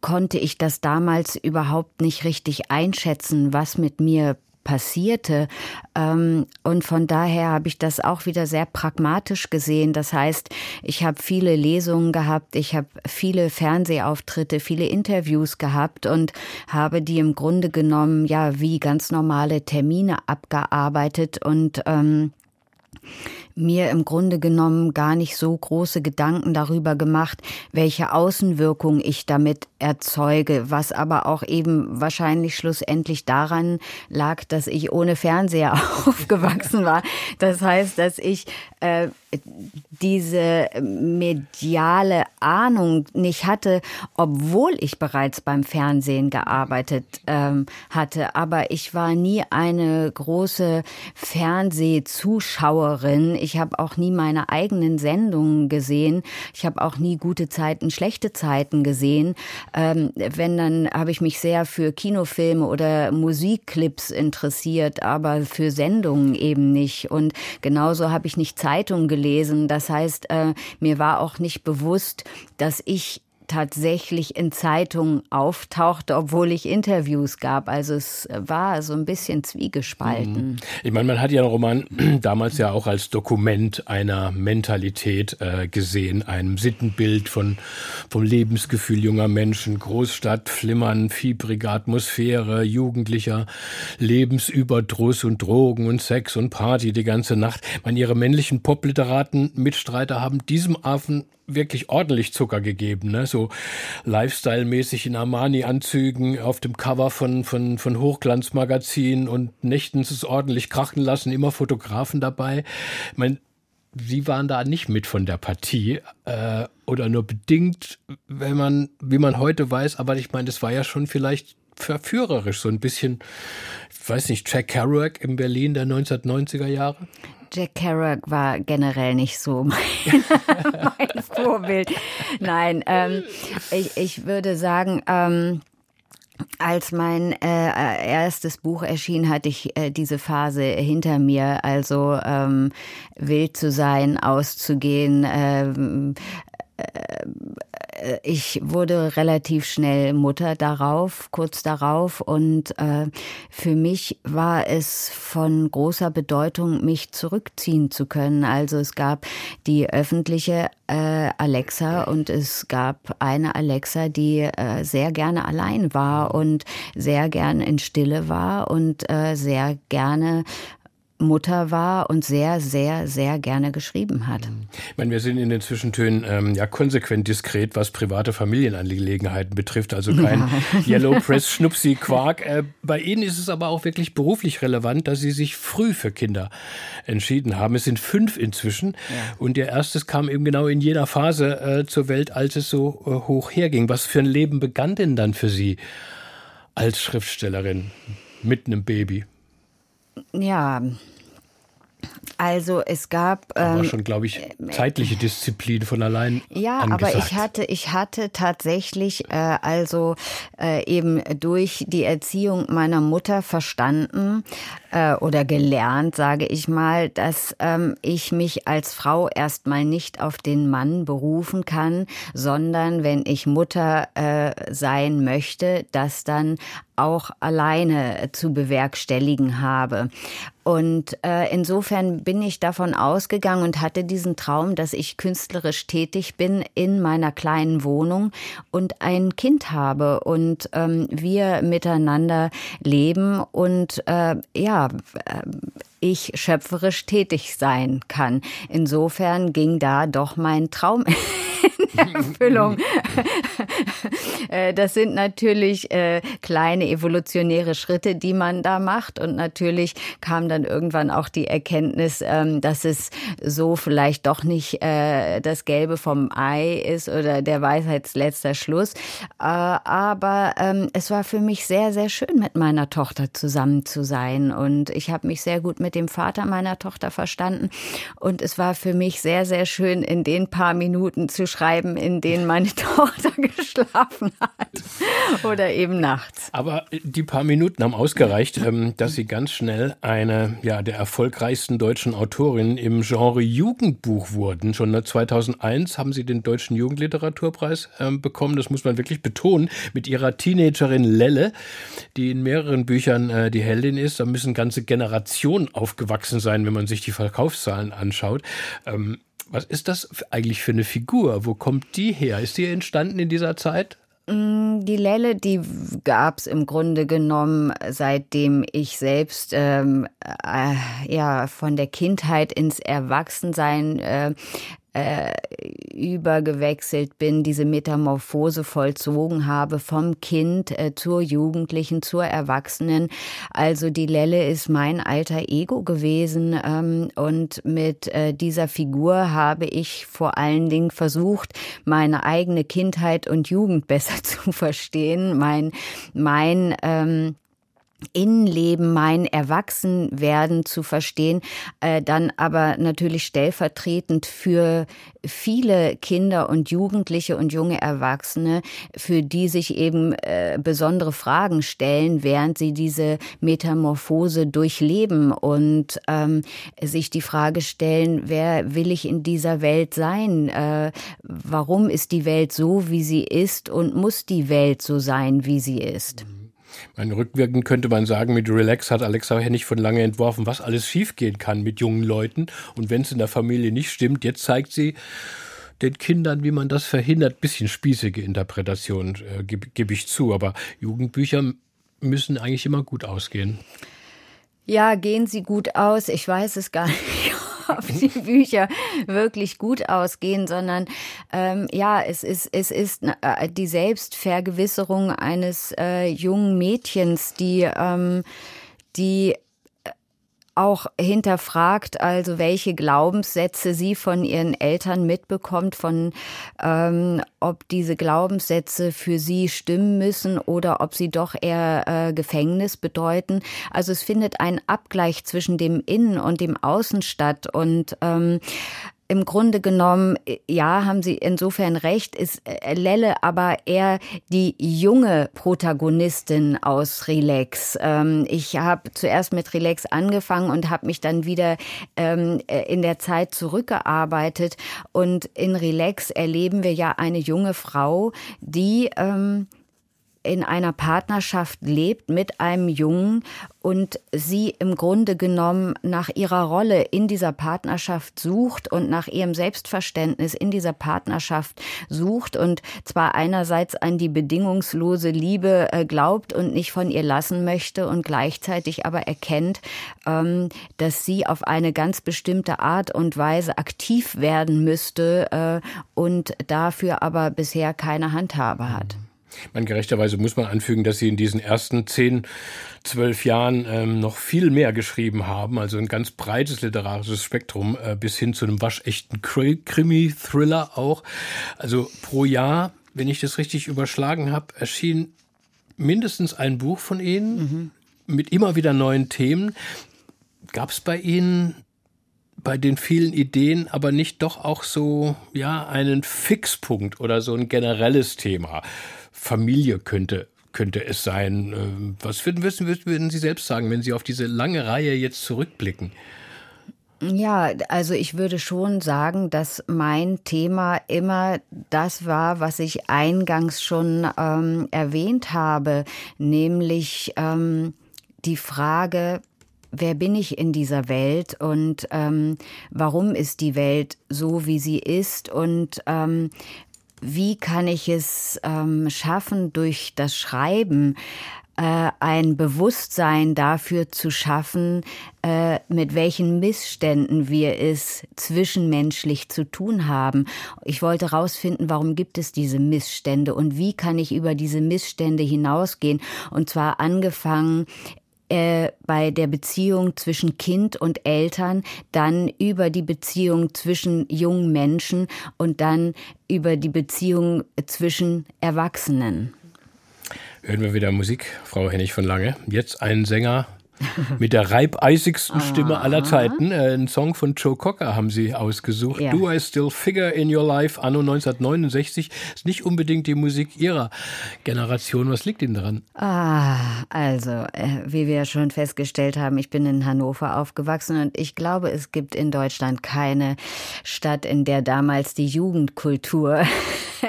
konnte ich das damals überhaupt nicht richtig einschätzen, was mit mir passierte. Ähm, und von daher habe ich das auch wieder sehr pragmatisch gesehen. Das heißt, ich habe viele Lesungen gehabt, ich habe viele Fernsehauftritte, viele Interviews gehabt und habe die im Grunde genommen ja wie ganz normale Termine abgearbeitet und ähm, mir im Grunde genommen gar nicht so große Gedanken darüber gemacht, welche Außenwirkung ich damit erzeuge, was aber auch eben wahrscheinlich schlussendlich daran lag, dass ich ohne Fernseher (laughs) aufgewachsen war. Das heißt, dass ich äh, diese mediale Ahnung nicht hatte, obwohl ich bereits beim Fernsehen gearbeitet ähm, hatte. Aber ich war nie eine große Fernsehzuschauerin. Ich habe auch nie meine eigenen Sendungen gesehen. Ich habe auch nie gute Zeiten, schlechte Zeiten gesehen. Ähm, wenn, dann habe ich mich sehr für Kinofilme oder Musikclips interessiert, aber für Sendungen eben nicht. Und genauso habe ich nicht Zeitungen gelesen. Das heißt, äh, mir war auch nicht bewusst, dass ich tatsächlich in Zeitungen auftauchte, obwohl ich Interviews gab. Also es war so ein bisschen zwiegespalten. Mhm.
Ich meine, man hat ja einen Roman (clears throat) damals ja auch als Dokument einer Mentalität äh, gesehen, einem Sittenbild von, vom Lebensgefühl junger Menschen, Großstadt, Flimmern, fiebrige Atmosphäre, jugendlicher Lebensüberdruss und Drogen und Sex und Party die ganze Nacht. Meine, ihre männlichen Popliteraten, Mitstreiter haben diesem Affen wirklich ordentlich Zucker gegeben, ne? so Lifestyle-mäßig in Armani-Anzügen auf dem Cover von, von, von Hochglanzmagazinen und nächtens es ordentlich krachen lassen, immer Fotografen dabei. Ich meine, Sie waren da nicht mit von der Partie äh, oder nur bedingt, wenn man, wie man heute weiß, aber ich meine, das war ja schon vielleicht verführerisch, so ein bisschen, ich weiß nicht, Jack Kerouac in Berlin der 1990er Jahre?
Jack Kerouac war generell nicht so (laughs) mein, mein Vorbild. Nein, ähm, ich, ich würde sagen, ähm, als mein äh, erstes Buch erschien, hatte ich äh, diese Phase hinter mir, also ähm, wild zu sein, auszugehen, ähm, äh, ich wurde relativ schnell Mutter darauf, kurz darauf. Und äh, für mich war es von großer Bedeutung, mich zurückziehen zu können. Also es gab die öffentliche äh, Alexa und es gab eine Alexa, die äh, sehr gerne allein war und sehr gerne in Stille war und äh, sehr gerne Mutter war und sehr, sehr, sehr gerne geschrieben hat.
Ich meine, wir sind in den Zwischentönen ähm, ja konsequent diskret, was private Familienangelegenheiten betrifft. Also kein ja. (laughs) Yellow Press Schnupsi Quark. Äh, bei Ihnen ist es aber auch wirklich beruflich relevant, dass Sie sich früh für Kinder entschieden haben. Es sind fünf inzwischen. Ja. Und Ihr erstes kam eben genau in jener Phase äh, zur Welt, als es so äh, hoch herging. Was für ein Leben begann denn dann für Sie als Schriftstellerin mit einem Baby?
Ja, also es gab
ähm, war schon, glaube ich, äh, zeitliche Disziplin von allein.
Ja,
angesagt.
aber ich hatte, ich hatte tatsächlich äh, also äh, eben durch die Erziehung meiner Mutter verstanden äh, oder gelernt, sage ich mal, dass ähm, ich mich als Frau erstmal nicht auf den Mann berufen kann, sondern wenn ich Mutter äh, sein möchte, das dann auch alleine zu bewerkstelligen habe. Und äh, insofern bin ich davon ausgegangen und hatte diesen Traum, dass ich künstlerisch tätig bin in meiner kleinen Wohnung und ein Kind habe und ähm, wir miteinander leben und äh, ja, äh, ich schöpferisch tätig sein kann. Insofern ging da doch mein Traum (laughs) in Erfüllung. (laughs) Äh, das sind natürlich äh, kleine evolutionäre Schritte, die man da macht. Und natürlich kam dann irgendwann auch die Erkenntnis, ähm, dass es so vielleicht doch nicht äh, das Gelbe vom Ei ist oder der Weisheitsletzter Schluss. Aber ähm, es war für mich sehr, sehr schön, mit meiner Tochter zusammen zu sein. Und ich habe mich sehr gut mit dem Vater meiner Tochter verstanden. Und es war für mich sehr, sehr schön, in den paar Minuten zu schreiben, in denen meine (laughs) Tochter geschlafen hat. Oder eben nachts.
Aber die paar Minuten haben ausgereicht, ähm, dass Sie ganz schnell eine ja, der erfolgreichsten deutschen Autorinnen im Genre Jugendbuch wurden. Schon 2001 haben Sie den Deutschen Jugendliteraturpreis ähm, bekommen. Das muss man wirklich betonen. Mit Ihrer Teenagerin Lelle, die in mehreren Büchern äh, die Heldin ist. Da müssen ganze Generationen aufgewachsen sein, wenn man sich die Verkaufszahlen anschaut. Ähm, was ist das eigentlich für eine Figur? Wo kommt die her? Ist die entstanden in dieser Zeit?
Mm, die Lelle, die gab es im Grunde genommen, seitdem ich selbst ähm, äh, ja von der Kindheit ins Erwachsensein äh, äh, übergewechselt bin, diese Metamorphose vollzogen habe vom Kind äh, zur Jugendlichen, zur Erwachsenen. Also die Lelle ist mein alter Ego gewesen ähm, und mit äh, dieser Figur habe ich vor allen Dingen versucht, meine eigene Kindheit und Jugend besser (laughs) zu verstehen, mein mein ähm, Innenleben, mein Erwachsenwerden zu verstehen, äh, dann aber natürlich stellvertretend für viele Kinder und Jugendliche und junge Erwachsene, für die sich eben äh, besondere Fragen stellen, während sie diese Metamorphose durchleben und ähm, sich die Frage stellen, wer will ich in dieser Welt sein? Äh, warum ist die Welt so, wie sie ist und muss die Welt so sein, wie sie ist?
Mein rückwirkend könnte man sagen, mit Relax hat Alexa Hennig von lange entworfen, was alles schiefgehen kann mit jungen Leuten. Und wenn es in der Familie nicht stimmt, jetzt zeigt sie den Kindern, wie man das verhindert. Bisschen spießige Interpretation, äh, gebe geb ich zu. Aber Jugendbücher müssen eigentlich immer gut ausgehen.
Ja, gehen sie gut aus? Ich weiß es gar nicht (laughs) ob die Bücher wirklich gut ausgehen, sondern ähm, ja, es ist, es ist äh, die Selbstvergewisserung eines äh, jungen Mädchens, die, ähm, die auch hinterfragt, also welche Glaubenssätze sie von ihren Eltern mitbekommt, von ähm, ob diese Glaubenssätze für sie stimmen müssen oder ob sie doch eher äh, Gefängnis bedeuten. Also es findet ein Abgleich zwischen dem Innen und dem Außen statt und ähm, im Grunde genommen, ja, haben Sie insofern recht, ist äh, Lelle aber eher die junge Protagonistin aus Relax. Ähm, ich habe zuerst mit Relax angefangen und habe mich dann wieder ähm, äh, in der Zeit zurückgearbeitet. Und in Relax erleben wir ja eine junge Frau, die ähm, in einer Partnerschaft lebt mit einem Jungen und sie im Grunde genommen nach ihrer Rolle in dieser Partnerschaft sucht und nach ihrem Selbstverständnis in dieser Partnerschaft sucht und zwar einerseits an die bedingungslose Liebe äh, glaubt und nicht von ihr lassen möchte und gleichzeitig aber erkennt, ähm, dass sie auf eine ganz bestimmte Art und Weise aktiv werden müsste äh, und dafür aber bisher keine Handhabe hat.
Man gerechterweise muss man anfügen, dass Sie in diesen ersten zehn, zwölf Jahren ähm, noch viel mehr geschrieben haben, also ein ganz breites literarisches Spektrum äh, bis hin zu einem waschechten Krimi-Thriller auch. Also pro Jahr, wenn ich das richtig überschlagen habe, erschien mindestens ein Buch von Ihnen mhm. mit immer wieder neuen Themen. Gab es bei Ihnen bei den vielen Ideen aber nicht doch auch so, ja, einen Fixpunkt oder so ein generelles Thema? Familie könnte könnte es sein. Ähm, was würden, würden Sie selbst sagen, wenn Sie auf diese lange Reihe jetzt zurückblicken?
Ja, also ich würde schon sagen, dass mein Thema immer das war, was ich eingangs schon ähm, erwähnt habe, nämlich ähm, die Frage, wer bin ich in dieser Welt und ähm, warum ist die Welt so, wie sie ist und ähm, wie kann ich es ähm, schaffen, durch das Schreiben äh, ein Bewusstsein dafür zu schaffen, äh, mit welchen Missständen wir es zwischenmenschlich zu tun haben. Ich wollte herausfinden, warum gibt es diese Missstände und wie kann ich über diese Missstände hinausgehen. Und zwar angefangen äh, bei der Beziehung zwischen Kind und Eltern, dann über die Beziehung zwischen jungen Menschen und dann über die Beziehung zwischen Erwachsenen.
Hören wir wieder Musik, Frau Hennig von Lange. Jetzt ein Sänger (laughs) mit der reibeisigsten Stimme aller Zeiten. Äh, ein Song von Joe Cocker haben Sie ausgesucht. Ja. Do I Still Figure in Your Life, anno 1969. Ist nicht unbedingt die Musik Ihrer Generation. Was liegt Ihnen daran?
Ah, also, äh, wie wir schon festgestellt haben, ich bin in Hannover aufgewachsen und ich glaube, es gibt in Deutschland keine Stadt, in der damals die Jugendkultur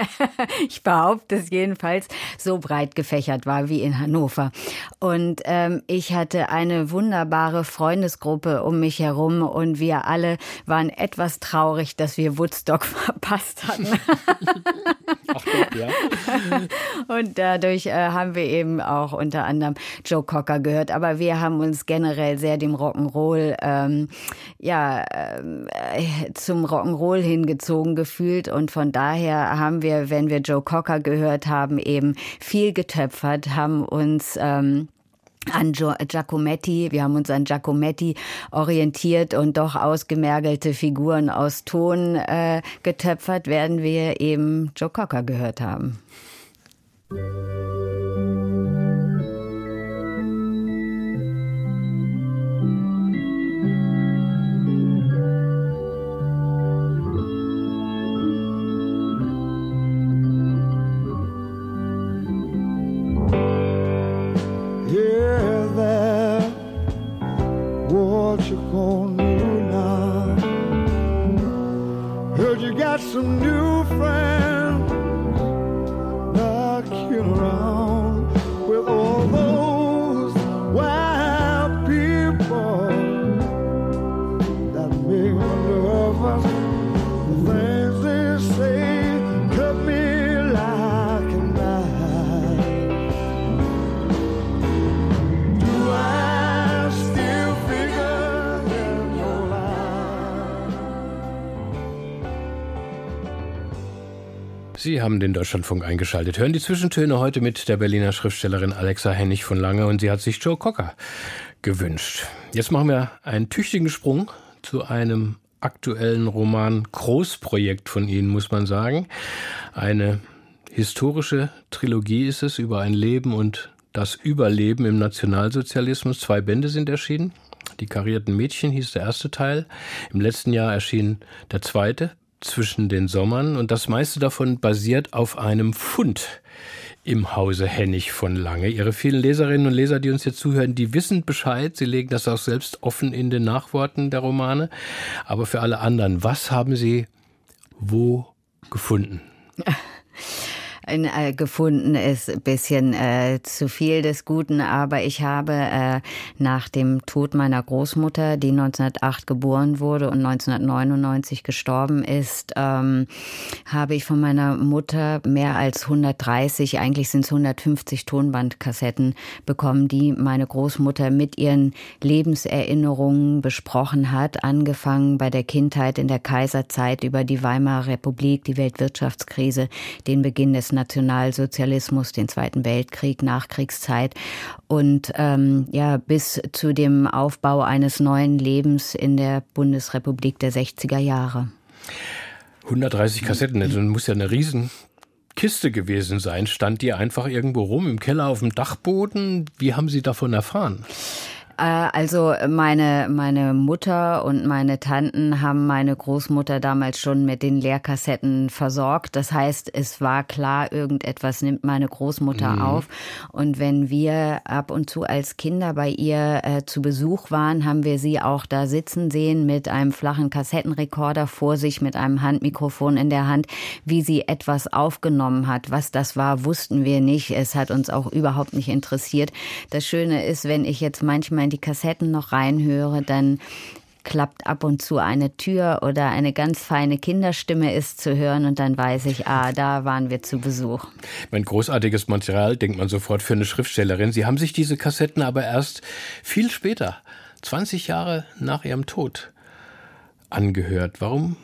(laughs) ich behaupte es jedenfalls, so breit gefächert war wie in Hannover. Und ähm, ich hatte eine wunderbare Freundesgruppe um mich herum und wir alle waren etwas traurig, dass wir Woodstock (laughs) verpasst hatten. Ach Gott, ja. (laughs) und dadurch äh, haben wir eben auch unter anderem Joe Cocker gehört. Aber wir haben uns generell sehr dem Rock'n'Roll, ähm, ja, äh, zum Rock'n'Roll hingezogen gefühlt. Und von daher haben wir, wenn wir Joe Cocker gehört haben, eben viel getöpfert, haben uns ähm, an Giacometti, wir haben uns an Giacometti orientiert und doch ausgemergelte Figuren aus Ton äh, getöpfert, werden wir eben Joe Cocker gehört haben. Some new friends knocking around with all those wild people that make me nervous. Sie haben den Deutschlandfunk eingeschaltet. Hören die Zwischentöne heute mit der Berliner Schriftstellerin Alexa Hennig von Lange und sie hat sich Joe Cocker gewünscht. Jetzt machen wir einen tüchtigen Sprung zu einem aktuellen Roman Großprojekt von Ihnen, muss man sagen. Eine historische Trilogie ist es über ein Leben und das Überleben im Nationalsozialismus. Zwei Bände sind erschienen. Die karierten Mädchen hieß der erste Teil. Im letzten Jahr erschien der zweite, zwischen den Sommern und das meiste davon basiert auf einem Fund im Hause Hennig von Lange. Ihre vielen Leserinnen und Leser, die uns jetzt zuhören, die wissen Bescheid. Sie legen das auch selbst offen in den Nachworten der Romane. Aber für alle anderen, was haben Sie wo gefunden? (laughs) äh, gefunden ist ein bisschen äh, zu viel des Guten, aber ich habe äh, nach dem Tod meiner Großmutter, die 1908 geboren wurde und 1999 gestorben ist, ähm, habe ich von meiner Mutter mehr als 130, eigentlich sind es 150 Tonbandkassetten bekommen, die meine Großmutter mit ihren Lebenserinnerungen besprochen hat, angefangen bei der Kindheit in der Kaiserzeit über die Weimarer Republik, die Weltwirtschaftskrise, den Beginn des Nationalsozialismus, den Zweiten Weltkrieg, Nachkriegszeit und ähm, ja bis zu dem Aufbau eines neuen Lebens in der Bundesrepublik der 60er Jahre.
130 Kassetten, das muss ja eine riesen Kiste gewesen sein. Stand die einfach irgendwo rum im Keller auf dem Dachboden? Wie haben Sie davon erfahren?
Äh, also meine, meine Mutter und meine Tanten haben meine Großmutter damals schon mit den Lehrkassetten versorgt. Das heißt, es war klar, irgendetwas nimmt meine Großmutter mhm. auf. Und wenn wir ab und zu als Kinder bei ihr äh, zu Besuch waren, haben wir sie auch da sitzen sehen mit einem flachen Kassettenrekorder vor sich, mit einem Handmikrofon in der Hand, wie sie etwas aufgenommen hat. Was das war, wussten wir nicht. Es hat uns auch überhaupt nicht interessiert. Das Schöne ist, wenn ich jetzt manchmal in die Kassetten noch reinhöre, dann klappt ab und zu eine Tür oder eine ganz feine Kinderstimme ist zu hören und dann weiß ich, ah, da waren wir zu Besuch.
Mein großartiges Material, denkt man sofort für eine Schriftstellerin. Sie haben sich diese Kassetten aber erst viel später, 20 Jahre nach ihrem Tod, angehört. Warum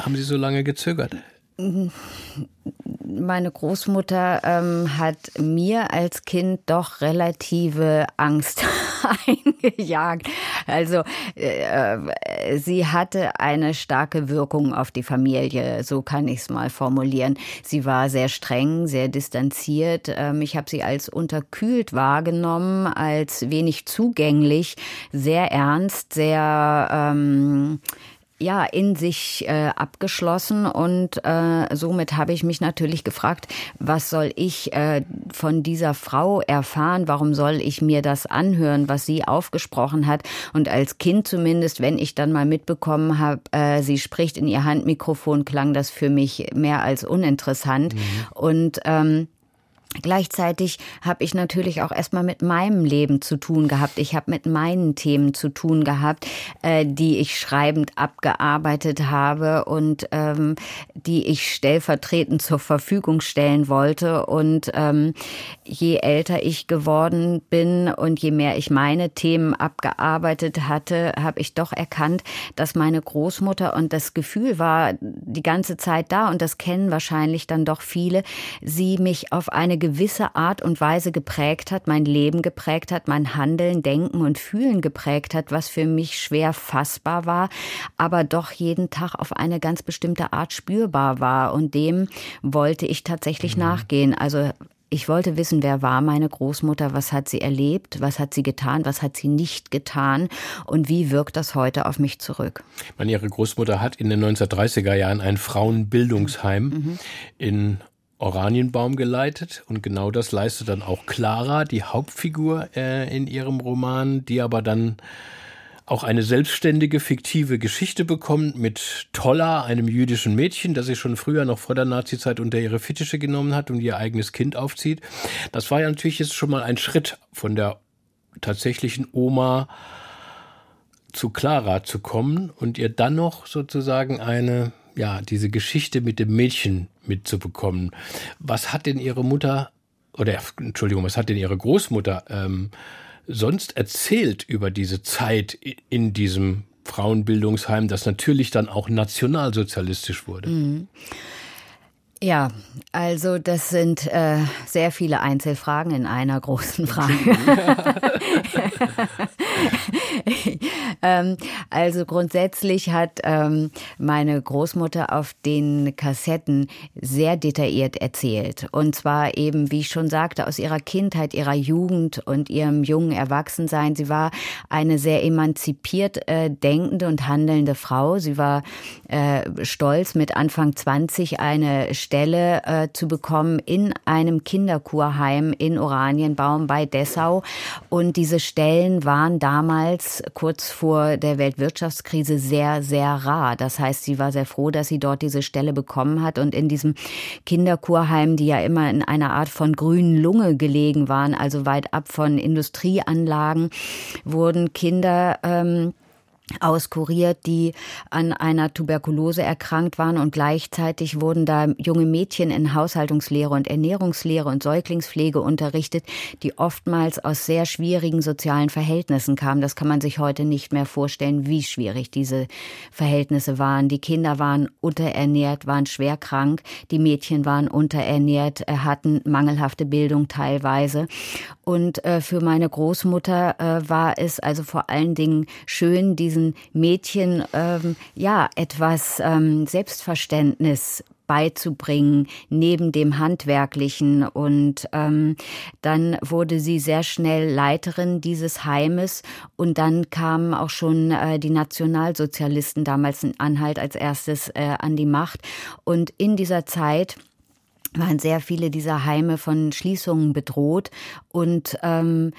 haben Sie so lange gezögert?
Meine Großmutter ähm, hat mir als Kind doch relative Angst (laughs) eingejagt. Also äh, sie hatte eine starke Wirkung auf die Familie, so kann ich es mal formulieren. Sie war sehr streng, sehr distanziert. Ähm, ich habe sie als unterkühlt wahrgenommen, als wenig zugänglich, sehr ernst, sehr ähm, ja in sich äh, abgeschlossen und äh, somit habe ich mich natürlich gefragt, was soll ich äh, von dieser Frau erfahren? Warum soll ich mir das anhören, was sie aufgesprochen hat? Und als Kind zumindest, wenn ich dann mal mitbekommen habe, äh, sie spricht in ihr Handmikrofon, klang das für mich mehr als uninteressant mhm. und ähm, Gleichzeitig habe ich natürlich auch erstmal mit meinem Leben zu tun gehabt. Ich habe mit meinen Themen zu tun gehabt, äh, die ich schreibend abgearbeitet habe und ähm, die ich stellvertretend zur Verfügung stellen wollte. Und ähm, je älter ich geworden bin und je mehr ich meine Themen abgearbeitet hatte, habe ich doch erkannt, dass meine Großmutter und das Gefühl war die ganze Zeit da und das kennen wahrscheinlich dann doch viele, sie mich auf eine gewisse Art und Weise geprägt hat, mein Leben geprägt hat, mein Handeln, Denken und Fühlen geprägt hat, was für mich schwer fassbar war, aber doch jeden Tag auf eine ganz bestimmte Art spürbar war. Und dem wollte ich tatsächlich mhm. nachgehen. Also ich wollte wissen, wer war meine Großmutter, was hat sie erlebt, was hat sie getan, was hat sie nicht getan und wie wirkt das heute auf mich zurück.
Meine, ihre Großmutter hat in den 1930er Jahren ein Frauenbildungsheim mhm. in Oranienbaum geleitet und genau das leistet dann auch Clara, die Hauptfigur äh, in ihrem Roman, die aber dann auch eine selbstständige fiktive Geschichte bekommt mit Tolla, einem jüdischen Mädchen, das sie schon früher noch vor der Nazizeit unter ihre Fittiche genommen hat und ihr eigenes Kind aufzieht. Das war ja natürlich jetzt schon mal ein Schritt von der tatsächlichen Oma zu Clara zu kommen und ihr dann noch sozusagen eine ja, diese Geschichte mit dem Mädchen mitzubekommen. Was hat denn Ihre Mutter, oder Entschuldigung, was hat denn Ihre Großmutter ähm, sonst erzählt über diese Zeit in diesem Frauenbildungsheim, das natürlich dann auch nationalsozialistisch wurde? Mhm.
Ja, also das sind äh, sehr viele Einzelfragen in einer großen Frage. (laughs) ähm, also grundsätzlich hat ähm, meine Großmutter auf den Kassetten sehr detailliert erzählt. Und zwar eben, wie ich schon sagte, aus ihrer Kindheit, ihrer Jugend und ihrem jungen Erwachsensein. Sie war eine sehr emanzipiert äh, denkende und handelnde Frau. Sie war äh, stolz, mit Anfang 20 eine Stelle äh, zu bekommen in einem Kinderkurheim in Oranienbaum bei Dessau. Und diese Stellen waren damals kurz vor der Weltwirtschaftskrise sehr, sehr rar. Das heißt, sie war sehr froh, dass sie dort diese Stelle bekommen hat. Und in diesem Kinderkurheim, die ja immer in einer Art von grünen Lunge gelegen waren, also weit ab von Industrieanlagen, wurden Kinder ähm, auskuriert, die an einer Tuberkulose erkrankt waren und gleichzeitig wurden da junge Mädchen in Haushaltungslehre und Ernährungslehre und Säuglingspflege unterrichtet, die oftmals aus sehr schwierigen sozialen Verhältnissen kamen. Das kann man sich heute nicht mehr vorstellen, wie schwierig diese Verhältnisse waren. Die Kinder waren unterernährt, waren schwer krank, die Mädchen waren unterernährt, äh, hatten mangelhafte Bildung teilweise. Und äh, für meine Großmutter äh, war es also vor allen Dingen schön, diese diesen Mädchen ähm, ja etwas ähm, Selbstverständnis beizubringen neben dem handwerklichen. Und ähm, dann wurde sie sehr schnell Leiterin dieses Heimes. Und dann kamen auch schon äh, die Nationalsozialisten damals in Anhalt als erstes äh, an die Macht. Und in dieser Zeit waren sehr viele dieser Heime von Schließungen bedroht. Und ähm,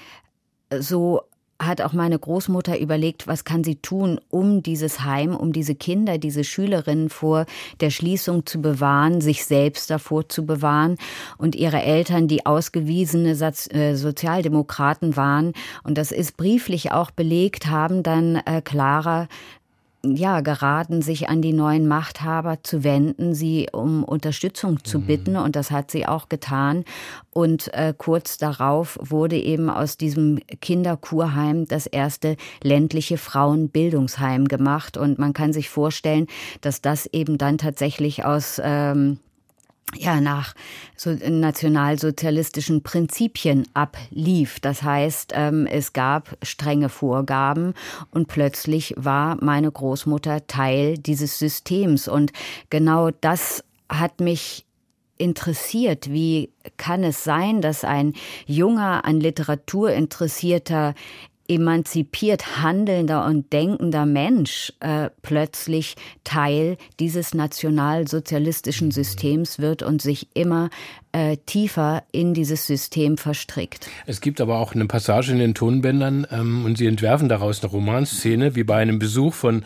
so hat auch meine Großmutter überlegt, was kann sie tun, um dieses Heim, um diese Kinder, diese Schülerinnen vor der Schließung zu bewahren, sich selbst davor zu bewahren und ihre Eltern, die ausgewiesene äh, Sozialdemokraten waren und das ist brieflich auch belegt, haben dann äh, Clara ja, geraten, sich an die neuen Machthaber zu wenden, sie um Unterstützung zu mhm. bitten. Und das hat sie auch getan. Und äh, kurz darauf wurde eben aus diesem Kinderkurheim das erste ländliche Frauenbildungsheim gemacht. Und man kann sich vorstellen, dass das eben dann tatsächlich aus ähm, ja nach so nationalsozialistischen Prinzipien ablief. Das heißt, ähm, es gab strenge Vorgaben und plötzlich war meine Großmutter Teil dieses Systems. Und genau das hat mich interessiert. Wie kann es sein, dass ein junger, an Literatur interessierter emanzipiert handelnder und denkender Mensch äh, plötzlich Teil dieses nationalsozialistischen. Systems wird und sich immer äh, tiefer in dieses System verstrickt.
Es gibt aber auch eine Passage in den Tonbändern ähm, und Sie entwerfen daraus eine Romanszene, wie bei einem Besuch von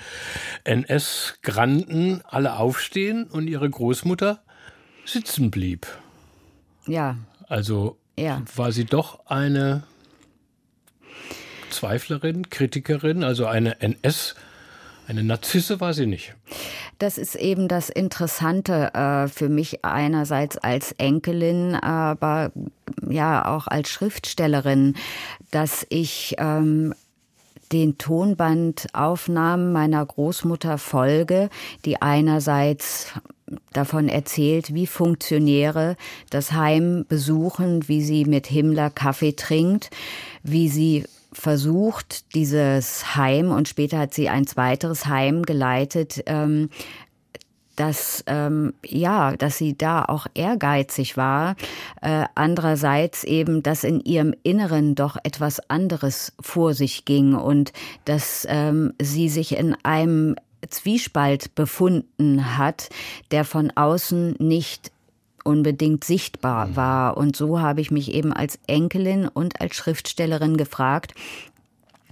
NS-Granden alle aufstehen und ihre Großmutter sitzen blieb.
Ja.
Also ja. war sie doch eine Zweiflerin, Kritikerin, also eine NS- eine Narzisse war sie nicht.
Das ist eben das Interessante äh, für mich einerseits als Enkelin, aber ja auch als Schriftstellerin, dass ich ähm, den Tonbandaufnahmen meiner Großmutter folge, die einerseits davon erzählt, wie Funktionäre das Heim besuchen, wie sie mit Himmler Kaffee trinkt, wie sie versucht, dieses Heim, und später hat sie ein weiteres Heim geleitet, ähm, dass ähm, ja, dass sie da auch ehrgeizig war. Äh, andererseits eben, dass in ihrem Inneren doch etwas anderes vor sich ging und dass ähm, sie sich in einem Zwiespalt befunden hat, der von außen nicht unbedingt sichtbar mhm. war. Und so habe ich mich eben als Enkelin und als Schriftstellerin gefragt,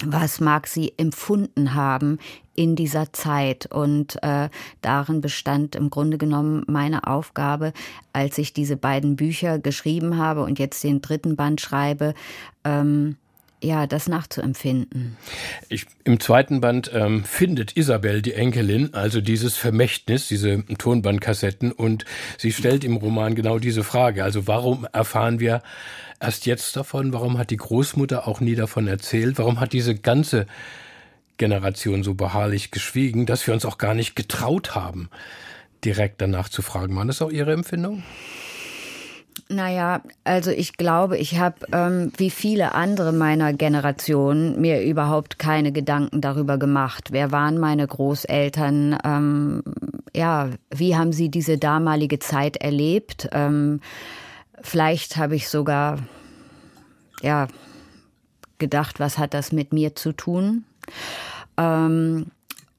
was mag sie empfunden haben in dieser Zeit. Und äh, darin bestand im Grunde genommen meine Aufgabe, als ich diese beiden Bücher geschrieben habe und jetzt den dritten Band schreibe, ähm, ja, das nachzuempfinden.
Ich, Im zweiten Band ähm, findet Isabel, die Enkelin, also dieses Vermächtnis, diese Tonbandkassetten, und sie stellt im Roman genau diese Frage. Also warum erfahren wir erst jetzt davon? Warum hat die Großmutter auch nie davon erzählt? Warum hat diese ganze Generation so beharrlich geschwiegen, dass wir uns auch gar nicht getraut haben, direkt danach zu fragen? War das auch Ihre Empfindung?
Naja, also ich glaube, ich habe ähm, wie viele andere meiner Generation mir überhaupt keine Gedanken darüber gemacht. Wer waren meine Großeltern? Ähm, ja, wie haben sie diese damalige Zeit erlebt? Ähm, vielleicht habe ich sogar ja gedacht, was hat das mit mir zu tun? Ähm,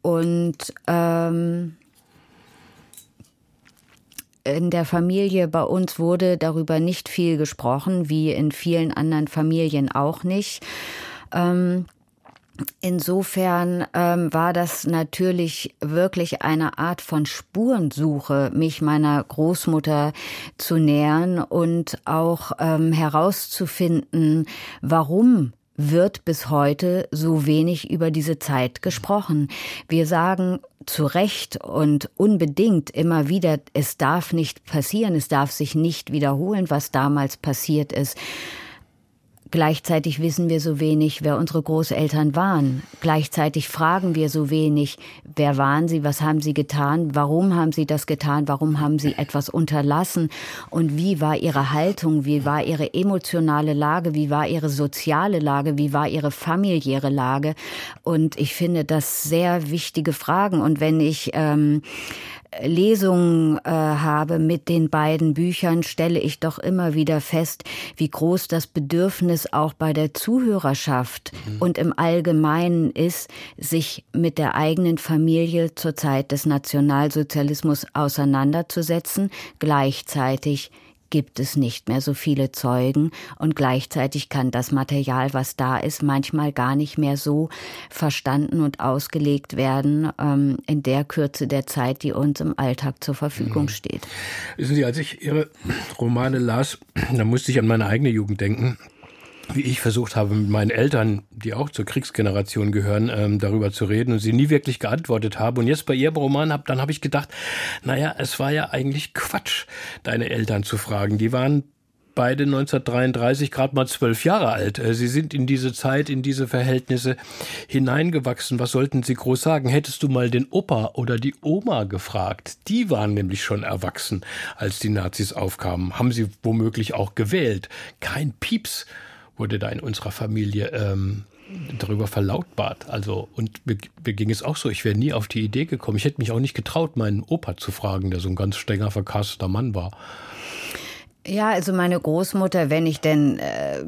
und ähm, in der Familie bei uns wurde darüber nicht viel gesprochen, wie in vielen anderen Familien auch nicht. Ähm, Insofern ähm, war das natürlich wirklich eine Art von Spurensuche, mich meiner Großmutter zu nähern und auch ähm, herauszufinden, warum wird bis heute so wenig über diese Zeit gesprochen. Wir sagen zu Recht und unbedingt immer wieder, es darf nicht passieren, es darf sich nicht wiederholen, was damals passiert ist. Gleichzeitig wissen wir so wenig, wer unsere Großeltern waren. Gleichzeitig fragen wir so wenig, wer waren sie, was haben sie getan, warum haben sie das getan, warum haben sie etwas unterlassen und wie war ihre Haltung, wie war ihre emotionale Lage, wie war ihre soziale Lage, wie war ihre familiäre Lage. Und ich finde das sehr wichtige Fragen. Und wenn ich ähm, Lesungen äh, habe mit den beiden Büchern, stelle ich doch immer wieder fest, wie groß das Bedürfnis auch bei der Zuhörerschaft mhm. und im Allgemeinen ist, sich mit der eigenen Familie zur Zeit des Nationalsozialismus auseinanderzusetzen, gleichzeitig gibt es nicht mehr so viele Zeugen und gleichzeitig kann das Material, was da ist, manchmal gar nicht mehr so verstanden und ausgelegt werden ähm, in der Kürze der Zeit, die uns im Alltag zur Verfügung mhm. steht.
Wissen Sie, als ich Ihre Romane las, da musste ich an meine eigene Jugend denken wie ich versucht habe, mit meinen Eltern, die auch zur Kriegsgeneration gehören, ähm, darüber zu reden und sie nie wirklich geantwortet habe. Und jetzt bei ihrem Roman hab, dann habe ich gedacht, naja, es war ja eigentlich Quatsch, deine Eltern zu fragen. Die waren beide 1933 gerade mal zwölf Jahre alt. Äh, sie sind in diese Zeit, in diese Verhältnisse hineingewachsen. Was sollten Sie groß sagen? Hättest du mal den Opa oder die Oma gefragt? Die waren nämlich schon erwachsen, als die Nazis aufkamen. Haben sie womöglich auch gewählt? Kein Pieps wurde da in unserer Familie ähm, darüber verlautbart. Also, und mir, mir, ging es auch so, ich wäre nie auf die Idee gekommen. Ich hätte mich auch nicht getraut, meinen Opa zu fragen, der so ein ganz strenger, verkasteter Mann war.
Ja, also meine Großmutter, wenn ich denn äh,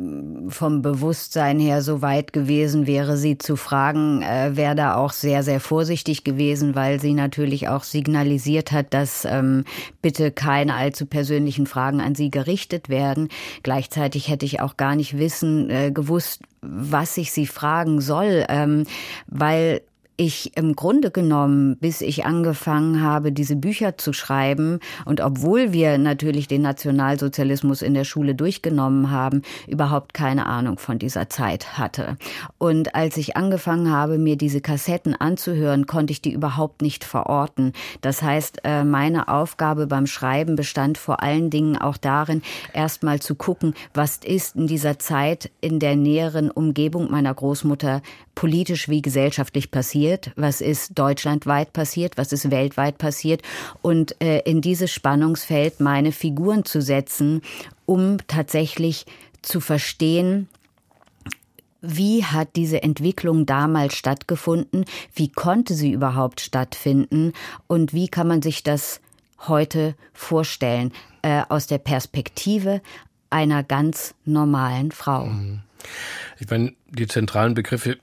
vom Bewusstsein her so weit gewesen wäre, sie zu fragen, äh, wäre da auch sehr, sehr vorsichtig gewesen, weil sie natürlich auch signalisiert hat, dass ähm, bitte keine allzu persönlichen Fragen an sie gerichtet werden. Gleichzeitig hätte ich auch gar nicht wissen, äh, gewusst, was ich sie fragen soll, ähm, weil ich im Grunde genommen, bis ich angefangen habe, diese Bücher zu schreiben, und obwohl wir natürlich den Nationalsozialismus in der Schule durchgenommen haben, überhaupt keine Ahnung von dieser Zeit hatte. Und als ich angefangen habe, mir diese Kassetten anzuhören, konnte ich die überhaupt nicht verorten. Das heißt, äh, meine Aufgabe beim Schreiben bestand vor allen Dingen auch darin, erstmal zu gucken, was ist in dieser Zeit in der näheren Umgebung meiner Großmutter politisch wie gesellschaftlich passiert, was ist deutschlandweit passiert, was ist weltweit passiert und äh, in dieses Spannungsfeld meine Figuren zu setzen, um tatsächlich zu verstehen, wie hat diese Entwicklung damals stattgefunden? Wie konnte sie überhaupt stattfinden? Und wie kann man sich das heute vorstellen äh, aus der Perspektive einer ganz normalen Frau? Mhm.
Ich meine, die zentralen Begriffe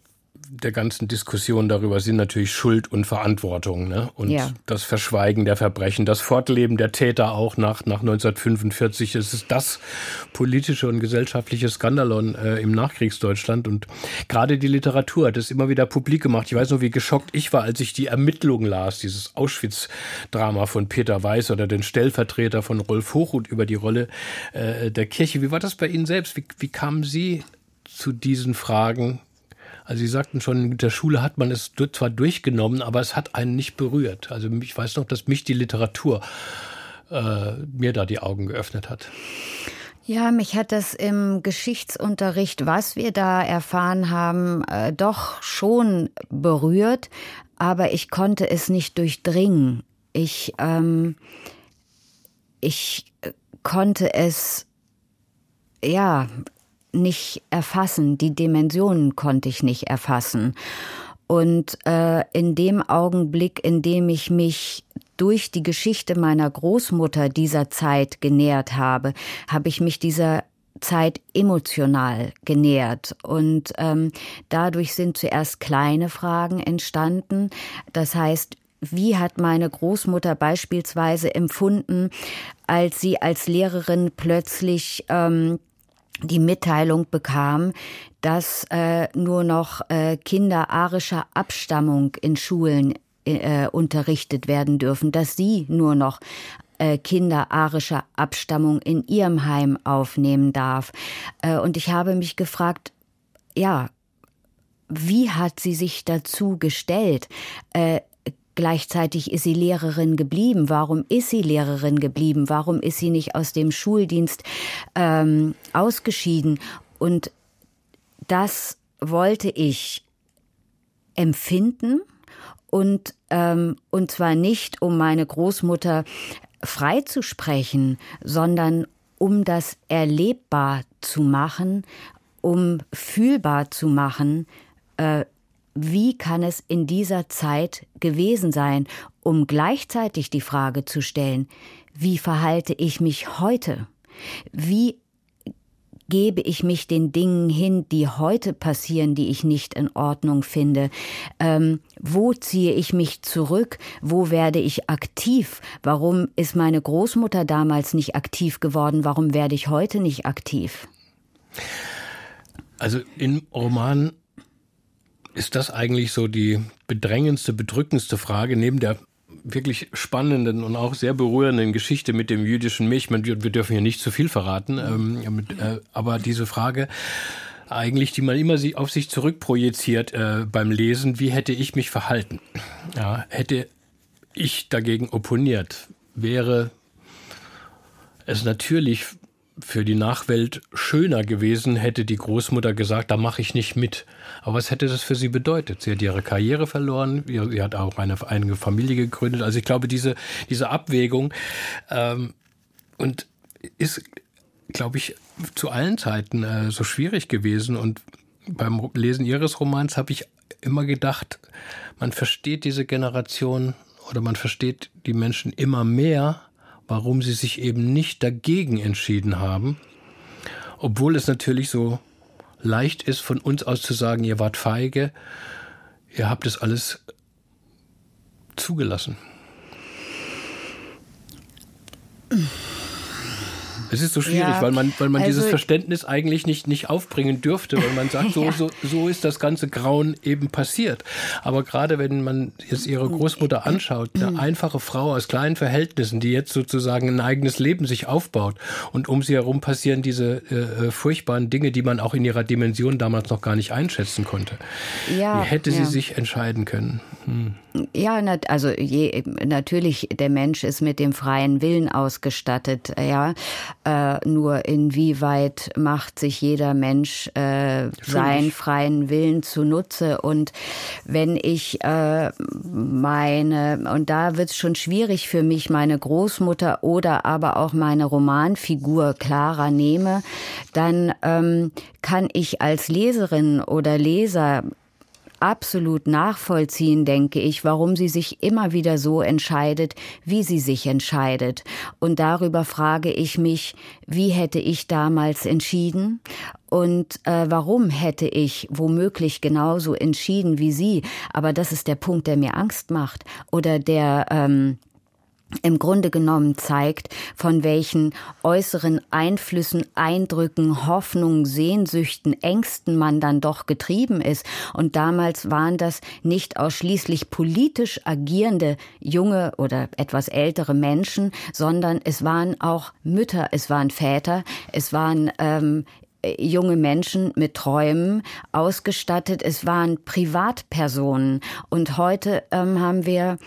der ganzen Diskussion darüber sind natürlich Schuld und Verantwortung ne? und ja. das Verschweigen der Verbrechen, das Fortleben der Täter auch nach, nach 1945. Es ist das politische und gesellschaftliche Skandalon äh, im Nachkriegsdeutschland und gerade die Literatur hat es immer wieder publik gemacht. Ich weiß noch, wie geschockt ich war, als ich die Ermittlungen las, dieses Auschwitz-Drama von Peter Weiß oder den Stellvertreter von Rolf Hochhuth über die Rolle äh, der Kirche. Wie war das bei Ihnen selbst? Wie, wie kamen Sie zu diesen Fragen also Sie sagten schon, in der Schule hat man es zwar durchgenommen, aber es hat einen nicht berührt. Also ich weiß noch, dass mich die Literatur äh, mir da die Augen geöffnet hat.
Ja, mich hat das im Geschichtsunterricht, was wir da erfahren haben, äh, doch schon berührt, aber ich konnte es nicht durchdringen. Ich, ähm, ich konnte es, ja, nicht erfassen, die Dimensionen konnte ich nicht erfassen. Und äh, in dem Augenblick, in dem ich mich durch die Geschichte meiner Großmutter dieser Zeit genähert habe, habe ich mich dieser Zeit emotional genährt. Und ähm, dadurch sind zuerst kleine Fragen entstanden. Das heißt, wie hat meine Großmutter beispielsweise empfunden, als sie als Lehrerin plötzlich ähm, die Mitteilung bekam, dass äh, nur noch äh, Kinder arischer Abstammung in Schulen äh, unterrichtet werden dürfen, dass sie nur noch äh, Kinder arischer Abstammung in ihrem Heim aufnehmen darf. Äh, und ich habe mich gefragt, ja, wie hat sie sich dazu gestellt? Gleichzeitig ist sie Lehrerin geblieben. Warum ist sie Lehrerin geblieben? Warum ist sie nicht aus dem Schuldienst ähm, ausgeschieden? Und das wollte ich empfinden und, ähm, und zwar nicht, um meine Großmutter freizusprechen, sondern um das erlebbar zu machen, um fühlbar zu machen, äh, wie kann es in dieser Zeit gewesen sein, um gleichzeitig die Frage zu stellen, wie verhalte ich mich heute? Wie gebe ich mich den Dingen hin, die heute passieren, die ich nicht in Ordnung finde? Ähm, wo ziehe ich mich zurück? Wo werde ich aktiv? Warum ist meine Großmutter damals nicht aktiv geworden? Warum werde ich heute nicht aktiv?
Also im Roman ist das eigentlich so die bedrängendste, bedrückendste Frage neben der wirklich spannenden und auch sehr berührenden Geschichte mit dem jüdischen Milch. Wir dürfen hier nicht zu viel verraten, ähm, mit, äh, aber diese Frage eigentlich, die man immer auf sich zurückprojiziert äh, beim Lesen, wie hätte ich mich verhalten? Ja, hätte ich dagegen opponiert, wäre es natürlich für die Nachwelt schöner gewesen, hätte die Großmutter gesagt, da mache ich nicht mit. Aber was hätte das für sie bedeutet? Sie hat ihre Karriere verloren, sie hat auch eine eigene Familie gegründet. Also ich glaube, diese, diese Abwägung ähm, und ist, glaube ich, zu allen Zeiten äh, so schwierig gewesen. Und beim Lesen ihres Romans habe ich immer gedacht, man versteht diese Generation oder man versteht die Menschen immer mehr, warum sie sich eben nicht dagegen entschieden haben, obwohl es natürlich so leicht ist, von uns aus zu sagen, ihr wart feige, ihr habt es alles zugelassen. Es ist so schwierig, ja, weil man, weil man also, dieses Verständnis eigentlich nicht, nicht aufbringen dürfte, weil man sagt, (laughs) so, ja. so, so ist das ganze Grauen eben passiert. Aber gerade wenn man jetzt ihre Großmutter anschaut, eine (clears throat) einfache Frau aus kleinen Verhältnissen, die jetzt sozusagen ein eigenes Leben sich aufbaut und um sie herum passieren diese äh, äh furchtbaren Dinge, die man auch in ihrer Dimension damals noch gar nicht einschätzen konnte. Ja, Wie hätte sie sich entscheiden können? Hm.
Ja, also je, natürlich, der Mensch ist mit dem freien Willen ausgestattet, ja. Äh, nur inwieweit macht sich jeder Mensch äh, seinen freien Willen zunutze? Und wenn ich äh, meine, und da wird es schon schwierig für mich, meine Großmutter oder aber auch meine Romanfigur Clara nehme, dann ähm, kann ich als Leserin oder Leser absolut nachvollziehen, denke ich, warum sie sich immer wieder so entscheidet, wie sie sich entscheidet. Und darüber frage ich mich, wie hätte ich damals entschieden? Und äh, warum hätte ich womöglich genauso entschieden wie sie? Aber das ist der Punkt, der mir Angst macht oder der ähm, im Grunde genommen zeigt, von welchen äußeren Einflüssen, Eindrücken, Hoffnungen, Sehnsüchten, Ängsten man dann doch getrieben ist. Und damals waren das nicht ausschließlich politisch agierende junge oder etwas ältere Menschen, sondern es waren auch Mütter, es waren Väter, es waren ähm, junge Menschen mit Träumen ausgestattet, es waren Privatpersonen. Und heute ähm, haben wir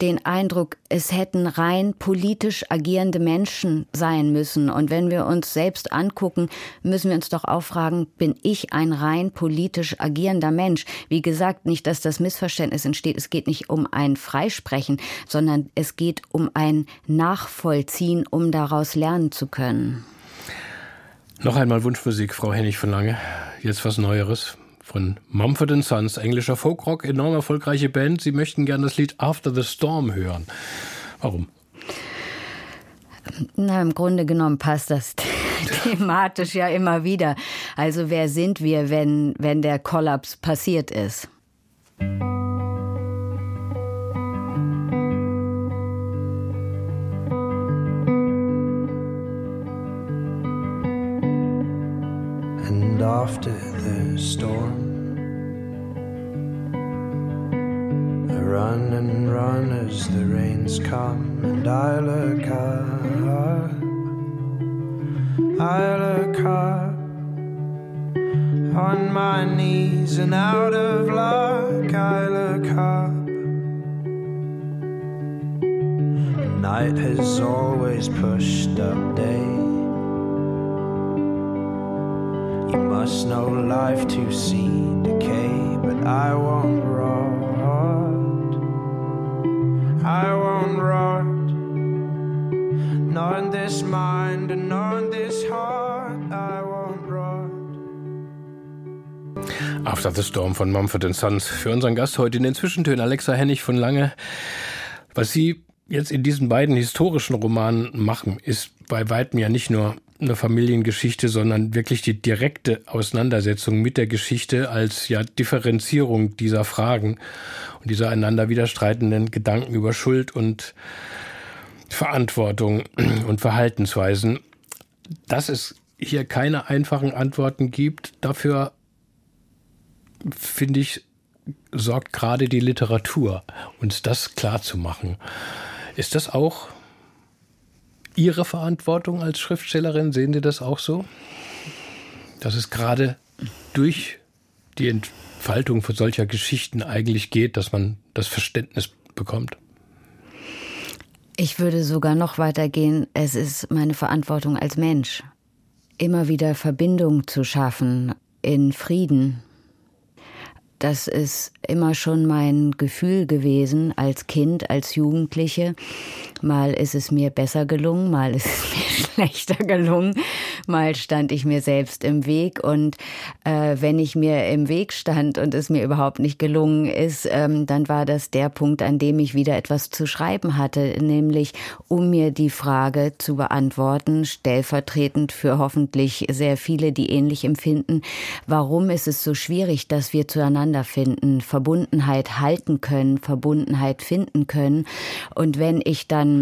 den Eindruck, es hätten rein politisch agierende Menschen sein müssen. Und wenn wir uns selbst angucken, müssen wir uns doch auch fragen, bin ich ein rein politisch agierender Mensch? Wie gesagt, nicht, dass das Missverständnis entsteht. Es geht nicht um ein Freisprechen, sondern es geht um ein Nachvollziehen, um daraus lernen zu können.
Noch einmal Wunschmusik, Frau Hennig von Lange. Jetzt was Neueres von Mumford Sons, englischer Folkrock, enorm erfolgreiche Band. Sie möchten gerne das Lied After the Storm hören. Warum?
Na, im Grunde genommen passt das (laughs) thematisch ja immer wieder. Also wer sind wir, wenn, wenn der Kollaps passiert ist? And after storm I run and run as the rains come, and I look up, I look up on my knees and out of luck, I look up. Night has always pushed up day. You must know life to see decay, but I won't I won't rot, nor in this mind and nor in this heart. I won't rot.
After the Storm von Mumford Sons. Für unseren Gast heute in den Zwischentönen Alexa Hennig von Lange. Was Sie jetzt in diesen beiden historischen Romanen machen, ist bei weitem ja nicht nur eine Familiengeschichte, sondern wirklich die direkte Auseinandersetzung mit der Geschichte als ja Differenzierung dieser Fragen und dieser einander widerstreitenden Gedanken über Schuld und Verantwortung (clears throat) und Verhaltensweisen. Dass es hier keine einfachen Antworten gibt, dafür finde ich, sorgt gerade die Literatur, uns das klar zu machen. Ist das auch Ihre Verantwortung als Schriftstellerin? Sehen Sie das auch so? Dass es gerade durch die Entfaltung von solcher Geschichten eigentlich geht, dass man das Verständnis bekommt?
Ich würde sogar noch weiter gehen. Es ist meine Verantwortung als Mensch, immer wieder Verbindung zu schaffen in Frieden. Das ist immer schon mein Gefühl gewesen als Kind, als Jugendliche. Mal ist es mir besser gelungen, mal ist es (laughs) mir schlechter gelungen, mal stand ich mir selbst im Weg und äh, wenn ich mir im Weg stand und es mir überhaupt nicht gelungen ist, ähm, dann war das der Punkt, an dem ich wieder etwas zu schreiben hatte, nämlich um mir die Frage zu beantworten, stellvertretend für hoffentlich sehr viele, die ähnlich empfinden, warum ist es so schwierig, dass wir zueinander finden, Verbundenheit halten können, Verbundenheit finden können. Und wenn ich dann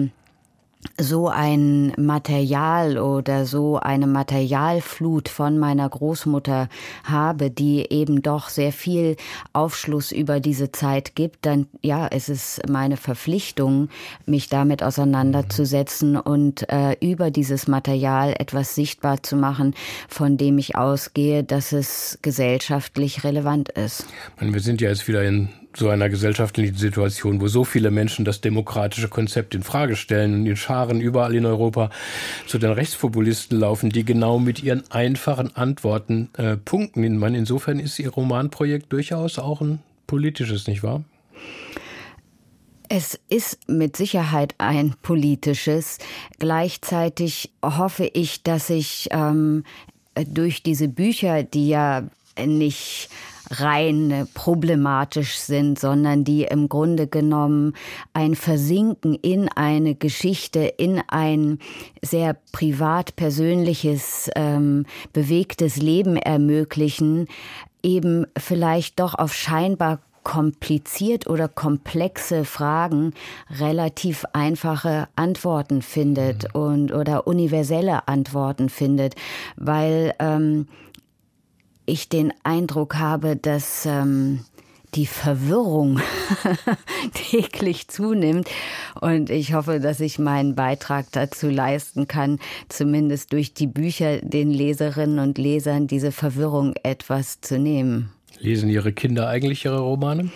so ein Material oder so eine Materialflut von meiner Großmutter habe, die eben doch sehr viel Aufschluss über diese Zeit gibt, dann ja, es ist meine Verpflichtung, mich damit auseinanderzusetzen und äh, über dieses Material etwas sichtbar zu machen, von dem ich ausgehe, dass es gesellschaftlich relevant ist.
Wir sind ja jetzt wieder in so einer gesellschaftlichen Situation, wo so viele Menschen das demokratische Konzept in Frage stellen und in Scharen überall in Europa zu den Rechtspopulisten laufen, die genau mit ihren einfachen Antworten äh, punkten. insofern ist Ihr Romanprojekt durchaus auch ein politisches, nicht wahr?
Es ist mit Sicherheit ein politisches. Gleichzeitig hoffe ich, dass ich ähm, durch diese Bücher, die ja nicht rein problematisch sind, sondern die im Grunde genommen ein Versinken in eine Geschichte, in ein sehr privat persönliches, ähm, bewegtes Leben ermöglichen, eben vielleicht doch auf scheinbar kompliziert oder komplexe Fragen relativ einfache Antworten findet mhm. und oder universelle Antworten findet, weil ähm, ich den Eindruck habe, dass ähm, die Verwirrung (laughs) täglich zunimmt. Und ich hoffe, dass ich meinen Beitrag dazu leisten kann, zumindest durch die Bücher den Leserinnen und Lesern diese Verwirrung etwas zu nehmen.
Lesen Ihre Kinder eigentlich Ihre Romane?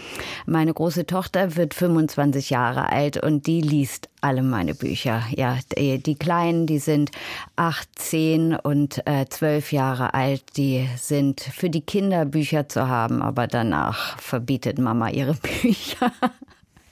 Meine große Tochter wird 25 Jahre alt und die liest alle meine Bücher. Ja, die, Kleinen, die sind 18 und äh, 12 Jahre alt. Die sind für die Kinder Bücher zu haben, aber danach verbietet Mama ihre (laughs) Bücher.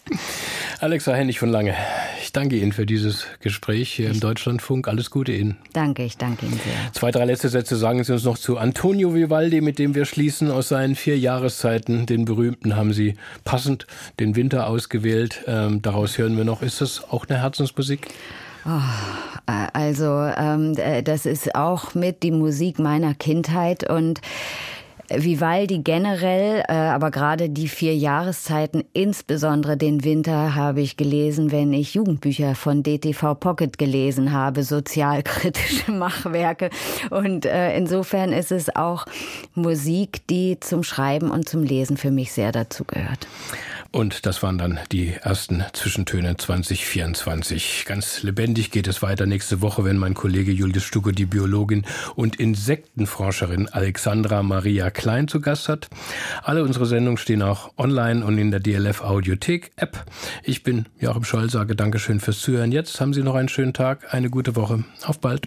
(laughs)
Alexa Hennig von Lange, ich danke Ihnen für dieses Gespräch hier im Deutschlandfunk. Alles Gute Ihnen.
Danke, ich danke Ihnen sehr.
Zwei, drei letzte Sätze sagen Sie uns noch zu Antonio Vivaldi, mit dem wir schließen aus seinen vier Jahreszeiten. Den berühmten haben Sie passend den Winter ausgewählt. Ähm, daraus hören wir noch. Ist das auch eine Herzensmusik?
Oh, also ähm, das ist auch mit die Musik meiner Kindheit und Vivaldi generell, äh, aber gerade die vier Jahreszeiten, insbesondere den Winter, habe ich gelesen, wenn ich Jugendbücher von DTV Pocket gelesen habe, sozialkritische (laughs) Machwerke. Und äh, insofern ist es auch Musik, die zum Schreiben und zum Lesen für mich sehr dazu gehört.
Und das waren dann die ersten Zwischentöne 2024. Ganz lebendig geht es weiter nächste Woche, wenn mein Kollege Julius Stucke die Biologin und Insektenforscherin Alexandra Maria Klein zu Gast hat. Alle unsere Sendungen stehen auch online und in der DLF Audiothek App. Ich bin Joachim Scholl, sage Dankeschön fürs Zuhören. Jetzt haben Sie noch einen schönen Tag, eine gute Woche. Auf bald.